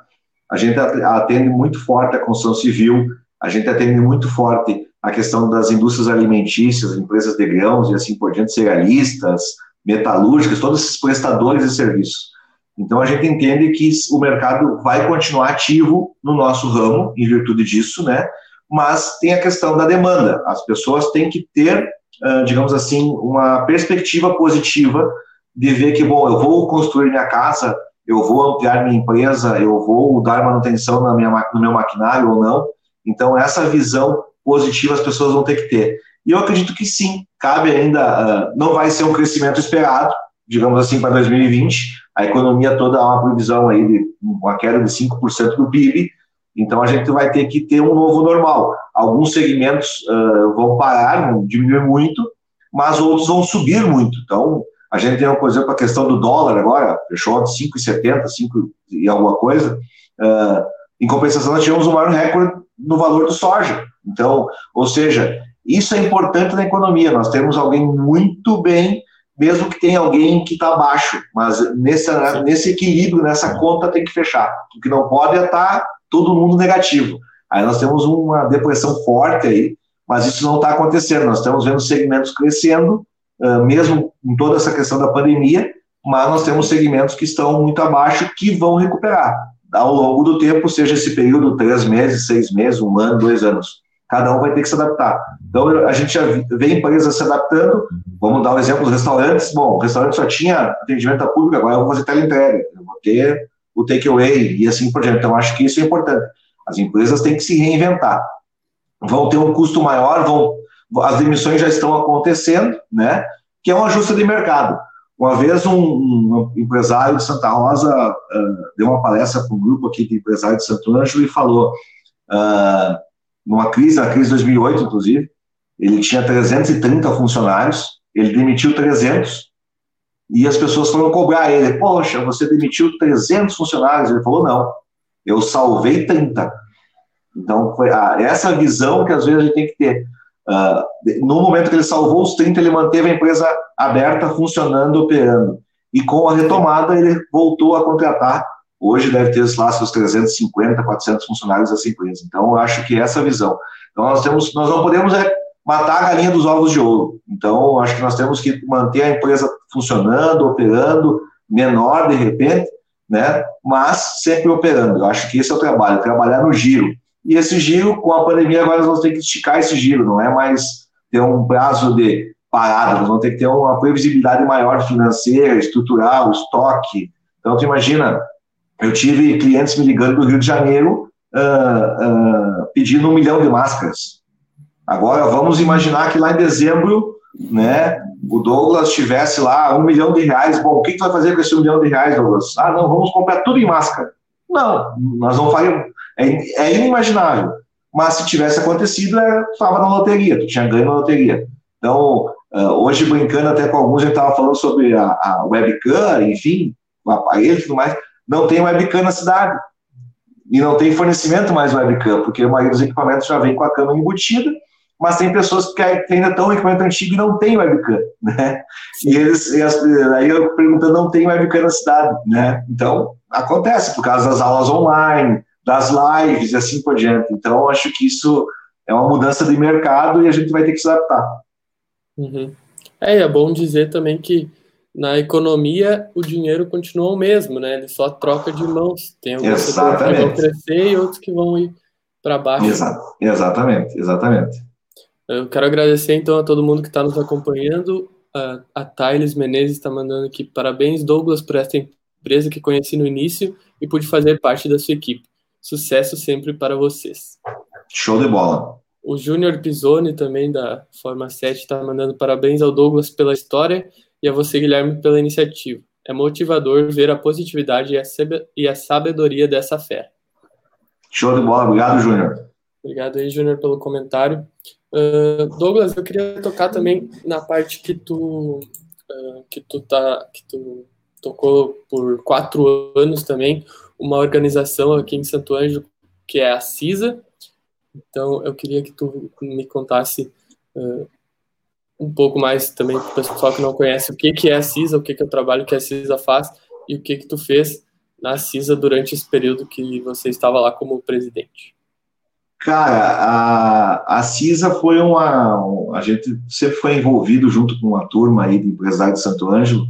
A gente atende muito forte a construção civil, a gente atende muito forte a questão das indústrias alimentícias, empresas de grãos e assim por diante, cerealistas, metalúrgicas, todos esses prestadores de serviços. Então a gente entende que o mercado vai continuar ativo no nosso ramo, em virtude disso, né? Mas tem a questão da demanda. As pessoas têm que ter, digamos assim, uma perspectiva positiva de ver que, bom, eu vou construir minha casa, eu vou ampliar minha empresa, eu vou dar manutenção na minha, no meu maquinário ou não. Então, essa visão positiva as pessoas vão ter que ter. E eu acredito que sim, cabe ainda, uh, não vai ser um crescimento esperado, digamos assim, para 2020. A economia toda há uma previsão aí de uma queda de 5% do PIB, então a gente vai ter que ter um novo normal. Alguns segmentos uh, vão parar, vão diminuir muito, mas outros vão subir muito. Então, a gente tem, por exemplo, a questão do dólar agora, fechou de 5,70, 5 e alguma coisa. Uh, em compensação, nós tivemos um maior recorde no valor do soja. Então, ou seja, isso é importante na economia. Nós temos alguém muito bem, mesmo que tenha alguém que está abaixo, mas nesse, nesse equilíbrio, nessa conta tem que fechar. O que não pode é estar tá todo mundo negativo. Aí nós temos uma depressão forte aí, mas isso não está acontecendo. Nós estamos vendo segmentos crescendo, mesmo com toda essa questão da pandemia, mas nós temos segmentos que estão muito abaixo que vão recuperar ao longo do tempo, seja esse período, três meses, seis meses, um ano, dois anos. Cada um vai ter que se adaptar. Então, a gente já vê empresas se adaptando. Vamos dar um exemplo dos restaurantes. Bom, o restaurante só tinha atendimento a público, agora eu vou fazer teleentrega, eu vou ter o takeaway e assim por diante. Então, acho que isso é importante. As empresas têm que se reinventar. Vão ter um custo maior, vão, as demissões já estão acontecendo, né? Que é um ajuste de mercado. Uma vez um, um empresário de Santa Rosa uh, deu uma palestra para um grupo aqui de empresários de Santo Ângelo e falou, uh, numa crise, na crise de 2008, inclusive, ele tinha 330 funcionários, ele demitiu 300 e as pessoas foram cobrar ele, poxa, você demitiu 300 funcionários. Ele falou, não, eu salvei 30. Então, foi a, essa visão que às vezes a gente tem que ter. Uh, no momento que ele salvou os 30, ele manteve a empresa aberta, funcionando, operando. E com a retomada, ele voltou a contratar. Hoje deve ter lá seus 350, 400 funcionários dessa empresa. Então, eu acho que essa visão. Então, nós, temos, nós não podemos é, matar a galinha dos ovos de ouro. Então, acho que nós temos que manter a empresa funcionando, operando, menor de repente, né? mas sempre operando. Eu acho que esse é o trabalho, trabalhar no giro. E esse giro, com a pandemia, agora nós vamos ter que esticar esse giro, não é mais ter um prazo de parada, nós vamos ter que ter uma previsibilidade maior financeira, estrutural, estoque. Então, tu imagina, eu tive clientes me ligando do Rio de Janeiro uh, uh, pedindo um milhão de máscaras. Agora, vamos imaginar que lá em dezembro, né, o Douglas tivesse lá um milhão de reais. Bom, o que, que vai fazer com esse um milhão de reais, Douglas? Ah, não, vamos comprar tudo em máscara. Não, nós não faríamos. É, é inimaginável. Mas se tivesse acontecido, estava na loteria, tu tinha ganho na loteria. Então, uh, hoje brincando até com alguns, a gente estava falando sobre a, a webcam, enfim, o aparelho e tudo mais. Não tem webcam na cidade. E não tem fornecimento mais webcam, porque a maioria dos equipamentos já vem com a câmera embutida, mas tem pessoas que ainda estão em equipamento antigo e não tem webcam, né? E eles, e as, aí eu perguntando, não tem webcam na cidade, né? Então, acontece, por causa das aulas online, das lives e assim por diante. Então, acho que isso é uma mudança de mercado e a gente vai ter que se adaptar. Uhum. É, é bom dizer também que na economia o dinheiro continua o mesmo, né? Ele só troca de mãos. Tem alguns que vão crescer e outros que vão ir para baixo. Exa exatamente, exatamente. Eu quero agradecer então a todo mundo que está nos acompanhando. A, a Thales Menezes está mandando aqui parabéns, Douglas, por essa empresa que conheci no início e pude fazer parte da sua equipe. Sucesso sempre para vocês. Show de bola. O Júnior Pisoni, também da Forma 7, está mandando parabéns ao Douglas pela história e a você, Guilherme, pela iniciativa. É motivador ver a positividade e a sabedoria dessa fé. Show de bola, obrigado, Júnior. Obrigado aí, Júnior, pelo comentário. Uh, Douglas, eu queria tocar também na parte que tu, uh, que tu, tá, que tu tocou por quatro anos também, uma organização aqui em Santo Ângelo que é a CISA. Então, eu queria que tu me contasse uh, um pouco mais também para o pessoal que não conhece o que, que é a CISA, o que, que é o trabalho que a CISA faz e o que, que tu fez na CISA durante esse período que você estava lá como presidente. Cara, a, a CISA foi uma. A gente sempre foi envolvido junto com uma turma aí de empresários de Santo Ângelo,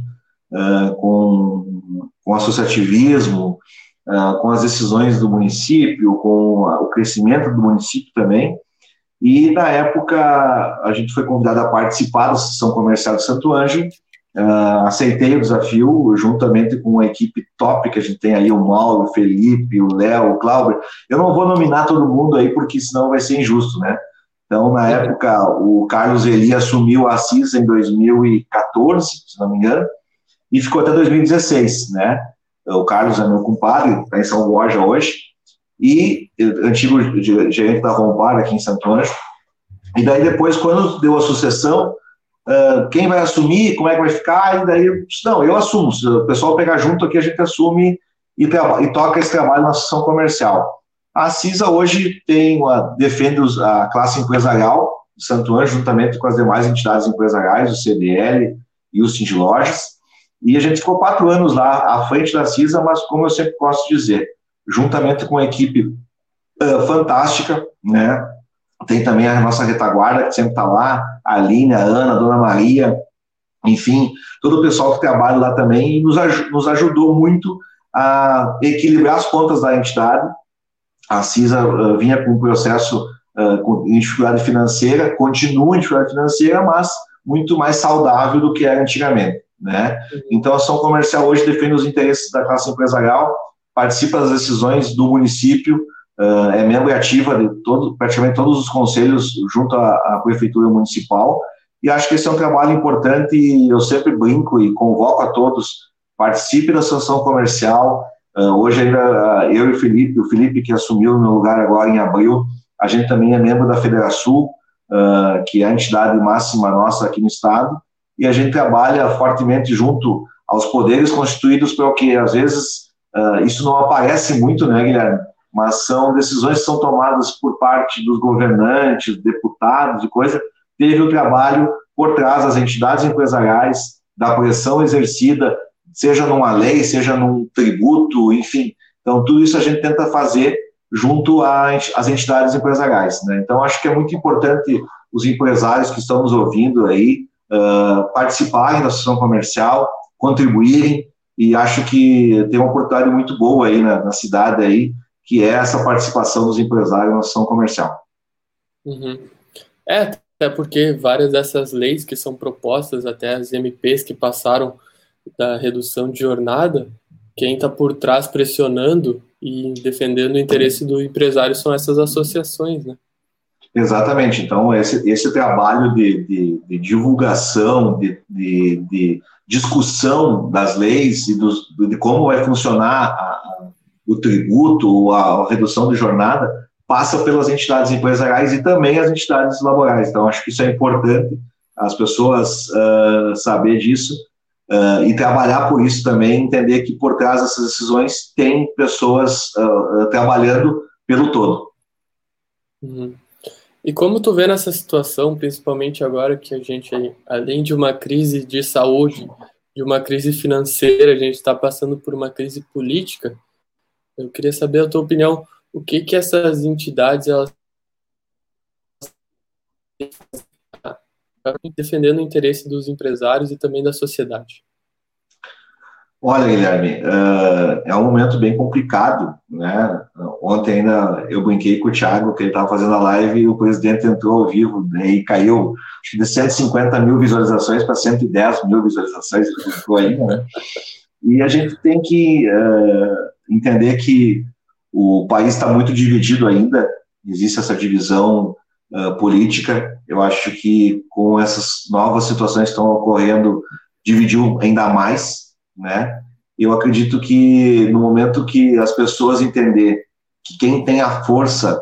uh, com, com associativismo, uh, com as decisões do município, com o crescimento do município também. E, na época, a gente foi convidado a participar da Associação Comercial de Santo Ângelo. Uh, aceitei o desafio, juntamente com uma equipe top que a gente tem aí, o Mauro, o Felipe, o Léo, o Cláudio. Eu não vou nominar todo mundo aí, porque senão vai ser injusto, né? Então, na época, o Carlos Eli assumiu a CISA em 2014, se não me engano, e ficou até 2016, né? O Carlos é meu compadre, está em São Borja hoje, e antigo gerente da Rompar aqui em Santo Anjo. E daí depois, quando deu a sucessão, uh, quem vai assumir, como é que vai ficar? E daí não, eu assumo. Se o pessoal pegar junto aqui, a gente assume e, e toca esse trabalho na associação comercial. A CISA hoje tem uma, defende a classe empresarial de Santo Anjo, juntamente com as demais entidades empresariais, o CDL e os de Lojas. E a gente ficou quatro anos lá à frente da CISA, mas como eu sempre de dizer, juntamente com uma equipe uh, fantástica, né? Tem também a nossa retaguarda, que sempre está lá, a Aline, a Ana, a Dona Maria, enfim, todo o pessoal que trabalha lá também, e nos, aj nos ajudou muito a equilibrar as contas da entidade. A CISA uh, vinha com um processo uh, com, em dificuldade financeira, continua em dificuldade financeira, mas muito mais saudável do que era antigamente. Né? Então, a ação comercial hoje defende os interesses da classe empresarial, participa das decisões do município, uh, é membro ativa de todo, praticamente todos os conselhos junto à, à, prefeitura municipal, e acho que esse é um trabalho importante e eu sempre brinco e convoco a todos, participe da sanção comercial, uh, hoje ainda uh, eu e o Felipe, o Felipe que assumiu meu lugar agora em abril, a gente também é membro da Federação, que é a entidade máxima nossa aqui no estado, e a gente trabalha fortemente junto aos poderes constituídos para o que às vezes uh, isso não aparece muito, né, Guilherme? Mas são decisões que são tomadas por parte dos governantes, deputados e coisa. Teve o trabalho por trás das entidades empresariais, da pressão exercida, seja numa lei, seja num tributo, enfim. Então, tudo isso a gente tenta fazer junto às entidades empresariais. Né? Então, acho que é muito importante os empresários que estão nos ouvindo aí, uh, participarem da associação comercial, contribuírem, e acho que tem uma oportunidade muito boa aí na, na cidade aí, que é essa participação dos empresários na associação comercial. Uhum. É, até porque várias dessas leis que são propostas, até as MPs que passaram da redução de jornada, quem está por trás pressionando e defendendo o interesse do empresário são essas associações, né? Exatamente. Então, esse, esse trabalho de, de, de divulgação, de, de, discussão das leis e dos, de como vai funcionar a, o tributo ou a, a, redução de jornada passa pelas entidades empresariais e também as entidades laborais. Então, acho que isso é importante as pessoas uh, saber disso uh, e trabalhar por isso também, entender que por trás dessas decisões tem pessoas uh, trabalhando pelo todo. Uhum. E como tu vê nessa situação, principalmente agora que a gente, além de uma crise de saúde, de uma crise financeira, a gente está passando por uma crise política, eu queria saber a tua opinião, o que que essas entidades elas defendendo o interesse dos empresários e também da sociedade. Olha, Guilherme, uh, é um momento bem complicado, né? Ontem ainda eu brinquei com o Thiago, que ele estava fazendo a live e o presidente entrou ao vivo né, e caiu acho que de 150 mil visualizações para 110 mil visualizações, ficou aí, né? E a gente tem que uh, entender que o país está muito dividido ainda, existe essa divisão uh, política. Eu acho que com essas novas situações que estão ocorrendo, dividiu ainda mais né? Eu acredito que no momento que as pessoas entender que quem tem a força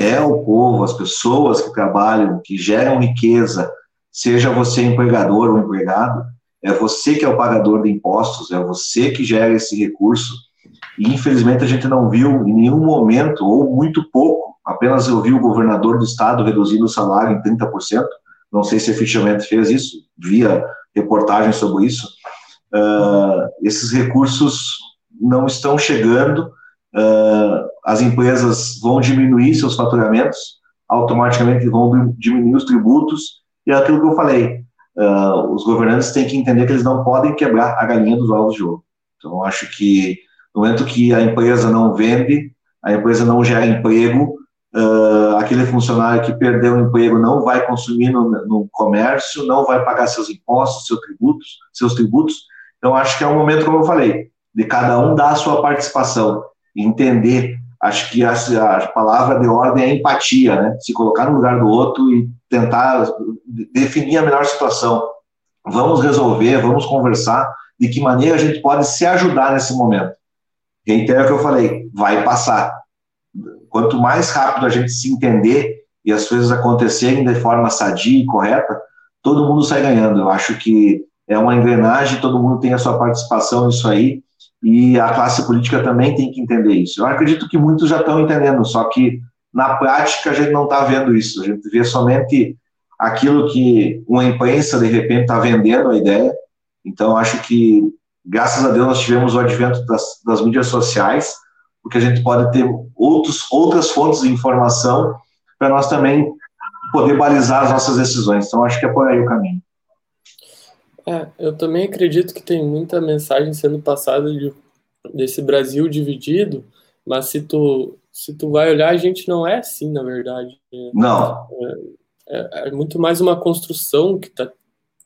é o povo, as pessoas que trabalham, que geram riqueza, seja você empregador ou empregado, é você que é o pagador de impostos, é você que gera esse recurso. E infelizmente a gente não viu em nenhum momento, ou muito pouco, apenas eu vi o governador do estado reduzindo o salário em 30%, não sei se efetivamente fez isso, via reportagens sobre isso. Uh, esses recursos não estão chegando, uh, as empresas vão diminuir seus faturamentos, automaticamente vão diminuir os tributos, e é aquilo que eu falei, uh, os governantes têm que entender que eles não podem quebrar a galinha dos ovos de ouro. Então, acho que no momento que a empresa não vende, a empresa não gera emprego, uh, aquele funcionário que perdeu o emprego não vai consumir no, no, comércio, não vai pagar seus impostos, seus tributos, seus tributos. Então, acho que é um momento, como eu falei, de cada um dar a sua participação, entender. Acho que a, a palavra de ordem é empatia, né? Se colocar no lugar do outro e tentar definir a melhor situação. Vamos resolver, vamos conversar de que maneira a gente pode se ajudar nesse momento. Reitero o que eu falei, vai passar. Quanto mais rápido a gente se entender e as coisas acontecerem de forma sadia e correta, todo mundo sai ganhando. Eu acho que é uma engrenagem, todo mundo tem a sua participação nisso aí, e a classe política também tem que entender isso. Eu acredito que muitos já estão entendendo, só que na prática a gente não está vendo isso. A gente vê somente aquilo que uma imprensa de repente está vendendo a ideia. Então acho que graças a Deus nós tivemos o advento das, das mídias sociais porque a gente pode ter outros, outras fontes de informação para nós também poder balizar as nossas decisões. Então, acho que é por aí o caminho. É, eu também acredito que tem muita mensagem sendo passada de, desse Brasil dividido, mas se tu, se tu vai olhar, a gente não é assim, na verdade. Não. É, é, é muito mais uma construção que está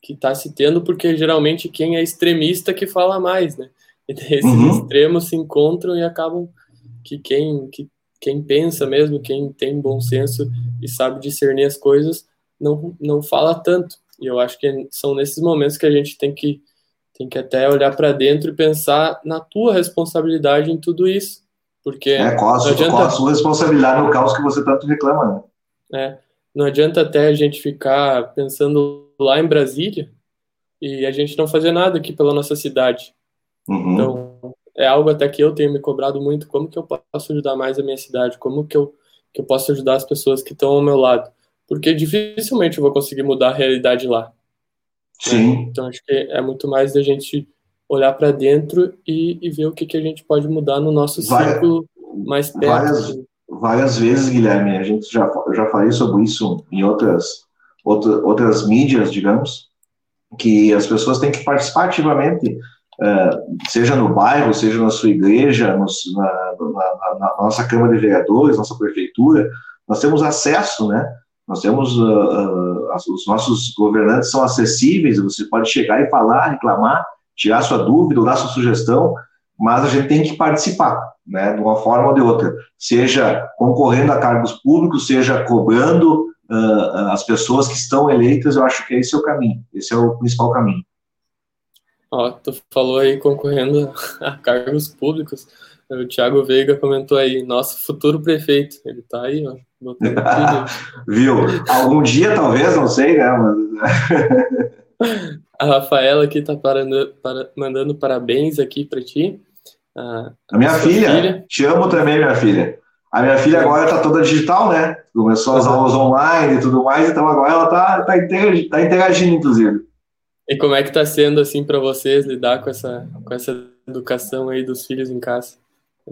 que tá se tendo, porque geralmente quem é extremista que fala mais, né? E esses uhum. extremos se encontram e acabam que quem, que quem pensa mesmo, quem tem bom senso e sabe discernir as coisas, não, não fala tanto. E eu acho que são nesses momentos que a gente tem que, tem que até olhar para dentro e pensar na tua responsabilidade em tudo isso. Porque é, qual a, sua, adianta... qual a sua responsabilidade no caos que você tanto reclama, né? É, não adianta até a gente ficar pensando lá em Brasília e a gente não fazer nada aqui pela nossa cidade. Uhum. Então, é algo até que eu tenho me cobrado muito, como que eu posso ajudar mais a minha cidade, como que eu, que eu posso ajudar as pessoas que estão ao meu lado, porque dificilmente eu vou conseguir mudar a realidade lá. Sim. Né? Então acho que é muito mais da gente olhar para dentro e, e, ver o que, que a gente pode mudar no nosso várias, círculo mais perto. Várias, várias vezes, Guilherme, a gente já, já falei sobre isso em outras, outra, outras mídias, digamos, que as pessoas têm que participar ativamente é, seja no bairro, seja na sua igreja, na, na, na, nossa Câmara de Vereadores, nossa prefeitura, nós temos acesso, né? Nós temos, uh, uh, os nossos governantes são acessíveis, você pode chegar e falar, reclamar, tirar sua dúvida dar sua sugestão, mas a gente tem que participar, né, de uma forma ou de outra, seja concorrendo a cargos públicos, seja cobrando uh, as pessoas que estão eleitas, eu acho que esse é o caminho, esse é o principal caminho. Ó, tu falou aí concorrendo a cargos públicos. O Thiago Veiga comentou aí, nosso futuro prefeito. Ele tá aí, ó. Viu? Algum dia, talvez, não sei, né? A Rafaela aqui tá parando, para, mandando parabéns aqui para ti. A, a minha filha, filha, te amo também, minha filha. A minha filha agora tá toda digital, né? Começou as aulas online e tudo mais, então agora ela tá, tá, interagindo, tá interagindo inclusive. E como é que está sendo assim para vocês lidar com essa, com essa educação aí dos filhos em casa?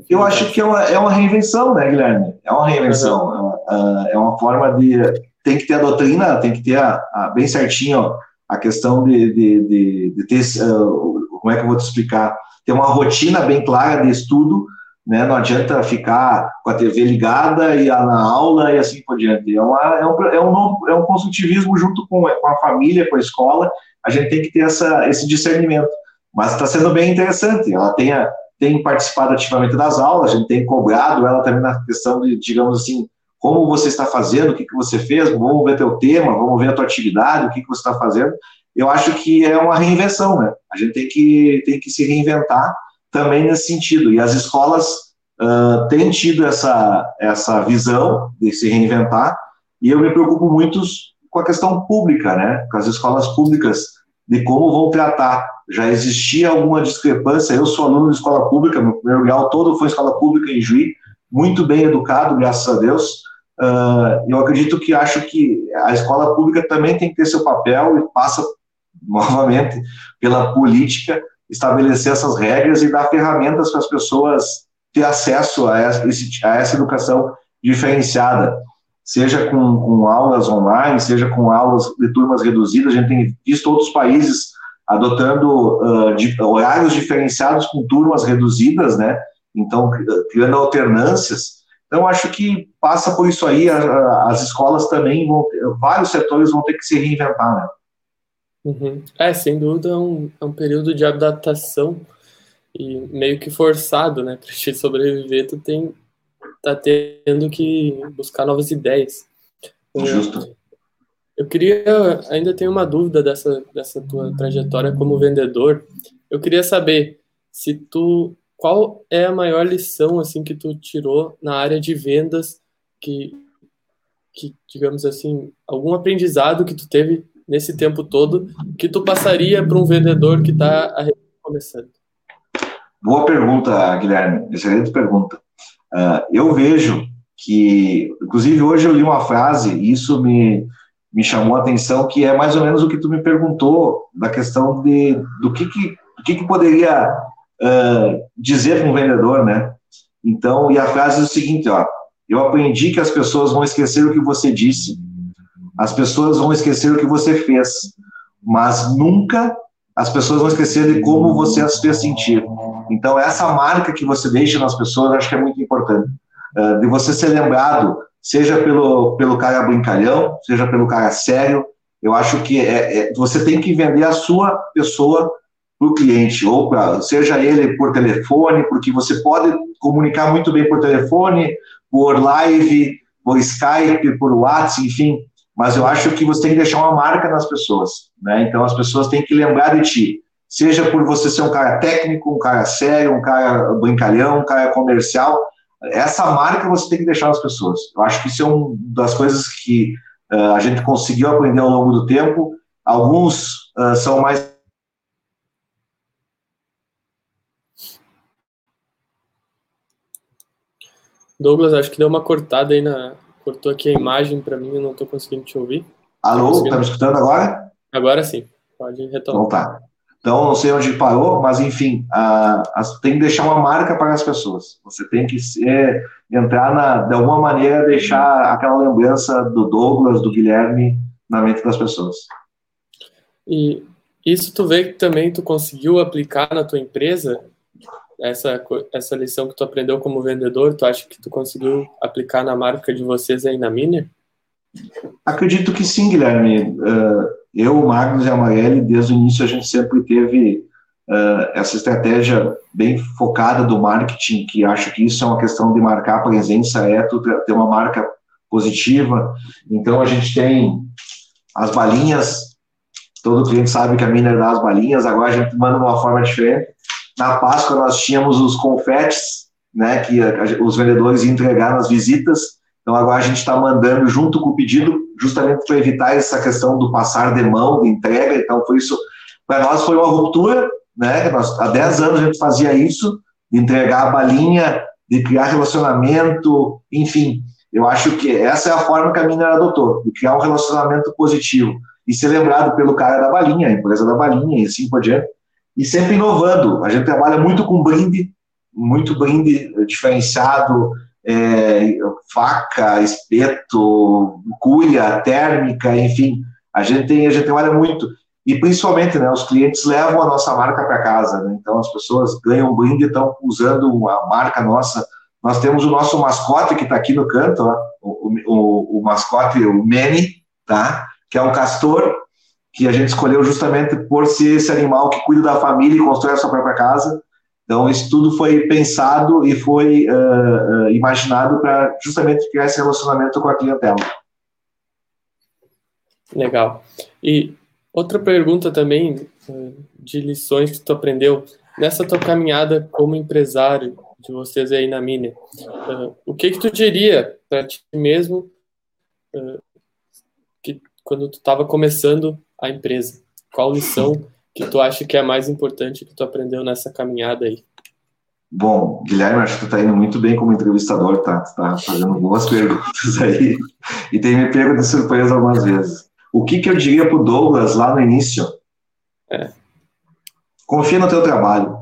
Eu acho que é uma, é uma reinvenção, né, Guilherme? É uma reinvenção. Uhum. É, uma, é forma de. Tem que ter a doutrina, tem que ter a, a bem certinho ó, a questão de, de, de, de ter. Uh, como é que eu vou te explicar? Ter uma rotina bem clara de estudo, né? Não adianta ficar com a TV ligada e a, na aula e assim por diante. É, uma, é, um, é, um, novo, é um construtivismo junto com, com a família, com a escola, a gente tem que ter essa, esse discernimento. Mas está sendo bem interessante. Ela tem, tem participado ativamente das aulas, a gente tem cobrado ela também na questão de, digamos assim, como você está fazendo, o que, que você fez, vamos ver teu tema, vamos ver a tua atividade, o que, que você está fazendo. Eu acho que é uma reinvenção, né? A gente tem que, tem que se reinventar também nesse sentido. E as escolas uh, tem tido essa, essa visão de se reinventar, e eu me preocupo muito com a questão pública, né, com as escolas públicas, de como vão tratar. Já existia alguma discrepância, eu sou aluno de escola pública, meu primeiro grau todo foi escola pública em Juí, muito bem educado, graças a Deus, Uh, eu acredito que acho que a escola pública também tem que ter seu papel e passa novamente pela política estabelecer essas regras e dar ferramentas para as pessoas ter acesso a essa, a essa educação diferenciada, seja com, com, aulas online, seja com aulas de turmas reduzidas. A gente tem visto outros países adotando uh, de, horários diferenciados com turmas reduzidas, né? Então, criando alternâncias. Então, acho que passa por isso aí, a, a, as escolas também vão, vários setores vão ter que se reinventar, né? Uhum. É, sem dúvida, é um, é um período de adaptação e meio que forçado, né? Para te sobreviver, tu tem tá tendo que buscar novas ideias. Justo. Eu queria, ainda tenho uma dúvida dessa, dessa tua trajetória como vendedor. Eu queria saber se tu, qual é a maior lição assim que tu tirou na área de vendas que, que digamos assim, algum aprendizado que tu teve nesse tempo todo que tu passaria para um vendedor que está começando? Boa pergunta, Guilherme. Excelente pergunta. Uh, eu vejo que, inclusive hoje eu li uma frase e isso me, me chamou a atenção, que é mais ou menos o que tu me perguntou da questão de do que que, do que, que poderia uh, dizer para um vendedor, né? Então, e a frase é o seguinte, ó, eu aprendi que as pessoas vão esquecer o que você disse, as pessoas vão esquecer o que você fez, mas nunca as pessoas vão esquecer de como você as fez sentir. Então, essa marca que você deixa nas pessoas, acho que é muito importante. Uh, de você ser lembrado, seja pelo, pelo cara brincalhão, seja pelo cara sério. Eu acho que é, é você tem que vender a sua pessoa para o cliente, ou pra, seja ele por telefone, porque você pode comunicar muito bem por telefone, por live, por Skype, por WhatsApp, enfim mas eu acho que você tem que deixar uma marca nas pessoas, né? Então as pessoas têm que lembrar de ti, seja por você ser um cara técnico, um cara sério, um cara brincalhão, um cara comercial, essa marca você tem que deixar nas pessoas. Eu acho que isso é uma das coisas que uh, a gente conseguiu aprender ao longo do tempo. Alguns uh, são mais Douglas, acho que deu uma cortada aí na, Cortou aqui a imagem para mim, eu não estou conseguindo te ouvir. Alô, tá me escutando agora? Agora sim, pode retomar. Então tá. Então, não sei onde parou, mas enfim, a, a, tem que deixar uma marca para as pessoas. Você tem que ser, entrar na, de alguma maneira, deixar aquela lembrança do Douglas, do Guilherme na mente das pessoas. E isso tu vê que também tu conseguiu aplicar na tua empresa? essa, essa lição que tu aprendeu como vendedor, tu acha que tu conseguiu aplicar na marca de vocês aí na Miner? Acredito que sim, Guilherme. Uh, eu, o Magnus e a Marielle, desde o início a gente sempre teve uh, essa estratégia bem focada do marketing, que acho que isso é uma questão de marcar presença, é ter uma marca positiva. Então a gente tem as balinhas, todo cliente sabe que a Miner dá as balinhas, agora a gente manda de uma forma diferente na Páscoa nós tínhamos os confetes, né, que os vendedores iam entregar nas visitas. Então agora a gente está mandando junto com o pedido, justamente para evitar essa questão do passar de mão, de entrega. Então foi isso, para nós foi uma ruptura, né? Nós, há 10 anos a gente fazia isso, de entregar a balinha, de criar relacionamento, enfim. Eu acho que essa é a forma que a Miner adotou, de criar um relacionamento positivo e ser lembrado pelo cara da balinha, a empresa da balinha e assim por diante e sempre inovando. A gente trabalha muito com brinde, muito brinde diferenciado, é, faca, espeto, cuia, térmica, enfim. A gente, tem, a gente trabalha muito. E principalmente, né, os clientes levam a nossa marca para casa. Né? Então, as pessoas ganham brinde e estão usando a marca nossa. Nós temos o nosso mascote que está aqui no canto, ó, o, o, o mascote, o Manny, tá? que é um castor que a gente escolheu justamente por ser esse animal que cuida da família e constrói a sua própria casa. Então, isso tudo foi pensado e foi uh, imaginado para justamente criar esse relacionamento com a clientela. Legal. E outra pergunta também de lições que tu aprendeu nessa tua caminhada como empresário de vocês aí na Miner. Uh, o que que tu diria para ti mesmo uh, que quando tu estava começando a empresa? Qual lição que tu acha que é a mais importante que tu aprendeu nessa caminhada aí? Bom, Guilherme, acho que tu tá indo muito bem como entrevistador, tá? Tu tá fazendo boas perguntas aí e tem me pego de surpresa algumas vezes. O que que eu diria pro Douglas lá no início? É. Confia no teu trabalho.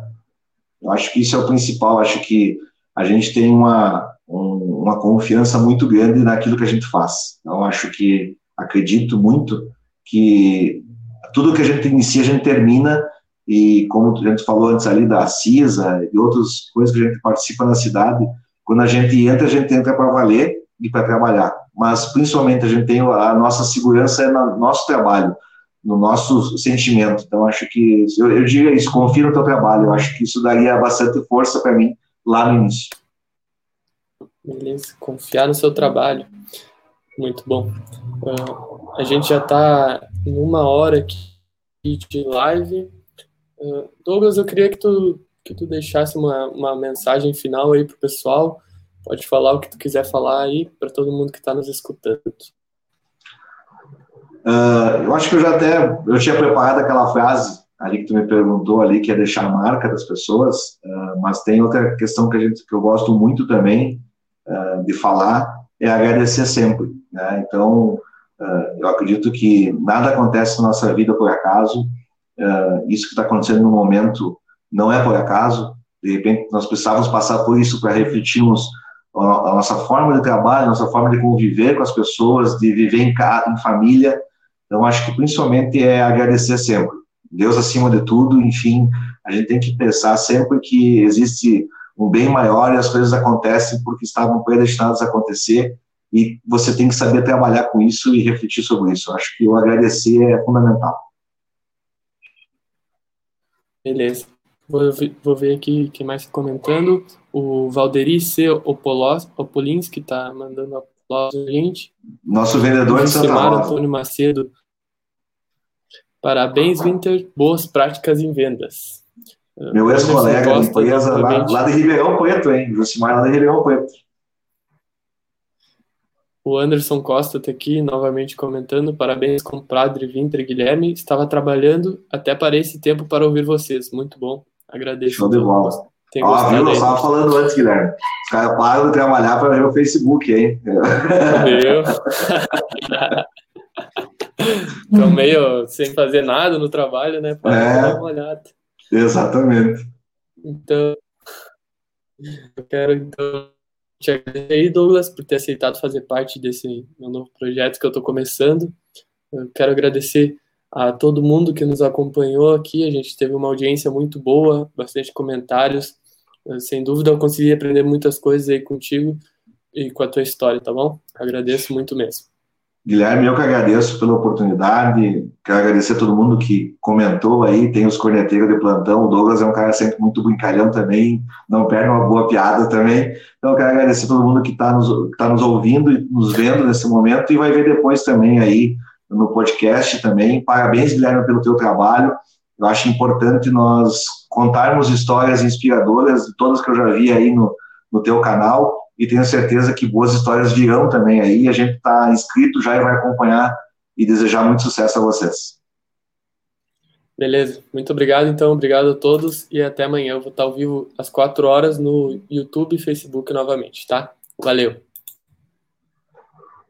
Eu acho que isso é o principal. Acho que a gente tem uma, um, uma confiança muito grande naquilo que a gente faz. Então, acho que acredito muito que tudo que a gente inicia, a gente termina e como a gente falou antes ali da CISA e outras coisas que a gente participa na cidade, quando a gente entra, a gente entra para valer e para trabalhar. Mas principalmente a gente tem a nossa segurança é no nosso trabalho, no nosso sentimento. Então acho que eu, eu diria isso, confia no teu trabalho. Eu acho que isso daria bastante força para mim lá no início. Beleza, confiar no seu trabalho. Muito bom. Uh, a gente já está em uma hora aqui de live. Uh, Douglas, eu queria que tu, que tu deixasse uma, uma mensagem final aí para o pessoal. Pode falar o que tu quiser falar aí para todo mundo que está nos escutando. Uh, eu acho que eu já até eu tinha preparado aquela frase ali que tu me perguntou ali que é deixar a marca das pessoas, uh, mas tem outra questão que a gente que eu gosto muito também de falar é agradecer sempre, né? Então eu acredito que nada acontece na nossa vida por acaso, isso que está acontecendo no momento não é por acaso, de repente nós precisávamos passar por isso para refletirmos a nossa forma de trabalho, a nossa forma de conviver com as pessoas, de viver em casa, em família. Então, acho que principalmente é agradecer sempre. Deus acima de tudo, enfim, a gente tem que pensar sempre que existe um bem maior e as coisas acontecem porque estavam predestinadas a acontecer e você tem que saber trabalhar com isso e refletir sobre isso. Acho que o agradecer é fundamental. Beleza. Vou, vou ver aqui quem mais está comentando. O Valderi C. Opolins, que está mandando aplausos a gente. Nosso vendedor de Santa Rosa. Antônio Macedo. Parabéns, Winter. Boas práticas em vendas. Meu ex-colega de empresa lá, lá de Ribeirão Preto, hein? Josimar lá de Ribeirão Preto. O Anderson Costa está aqui novamente comentando. Parabéns, compadre Winter Guilherme. Estava trabalhando até para esse tempo para ouvir vocês. Muito bom. Agradeço. Show de bola. Ó, viu? Eu estava falando antes, Guilherme. Os caras param de trabalhar para ver o Facebook, hein? Meu. Estão meio sem fazer nada no trabalho, né? Para é, dar uma olhada. Exatamente. Então, eu quero então te agradecer, Douglas, por ter aceitado fazer parte desse meu novo projeto que eu estou começando. Eu quero agradecer a todo mundo que nos acompanhou aqui. A gente teve uma audiência muito boa, bastante comentários. Sem dúvida, eu consegui aprender muitas coisas aí contigo e com a tua história, tá bom? Agradeço muito mesmo. Guilherme, eu que agradeço pela oportunidade, quero agradecer a todo mundo que comentou aí, tem os corneteiros de plantão, o Douglas é um cara sempre muito brincalhão também, não perde uma boa piada também, então eu quero agradecer a todo mundo que está nos, tá nos ouvindo e nos vendo nesse momento e vai ver depois também aí no podcast também. Parabéns, Guilherme, pelo teu trabalho. Eu acho importante nós contarmos histórias inspiradoras, todas que eu já vi aí no, no teu canal, e tenho certeza que boas histórias virão também aí. A gente está inscrito já e vai acompanhar e desejar muito sucesso a vocês. Beleza, muito obrigado então, obrigado a todos e até amanhã. Eu vou estar ao vivo às 4 horas no YouTube e Facebook novamente, tá? Valeu!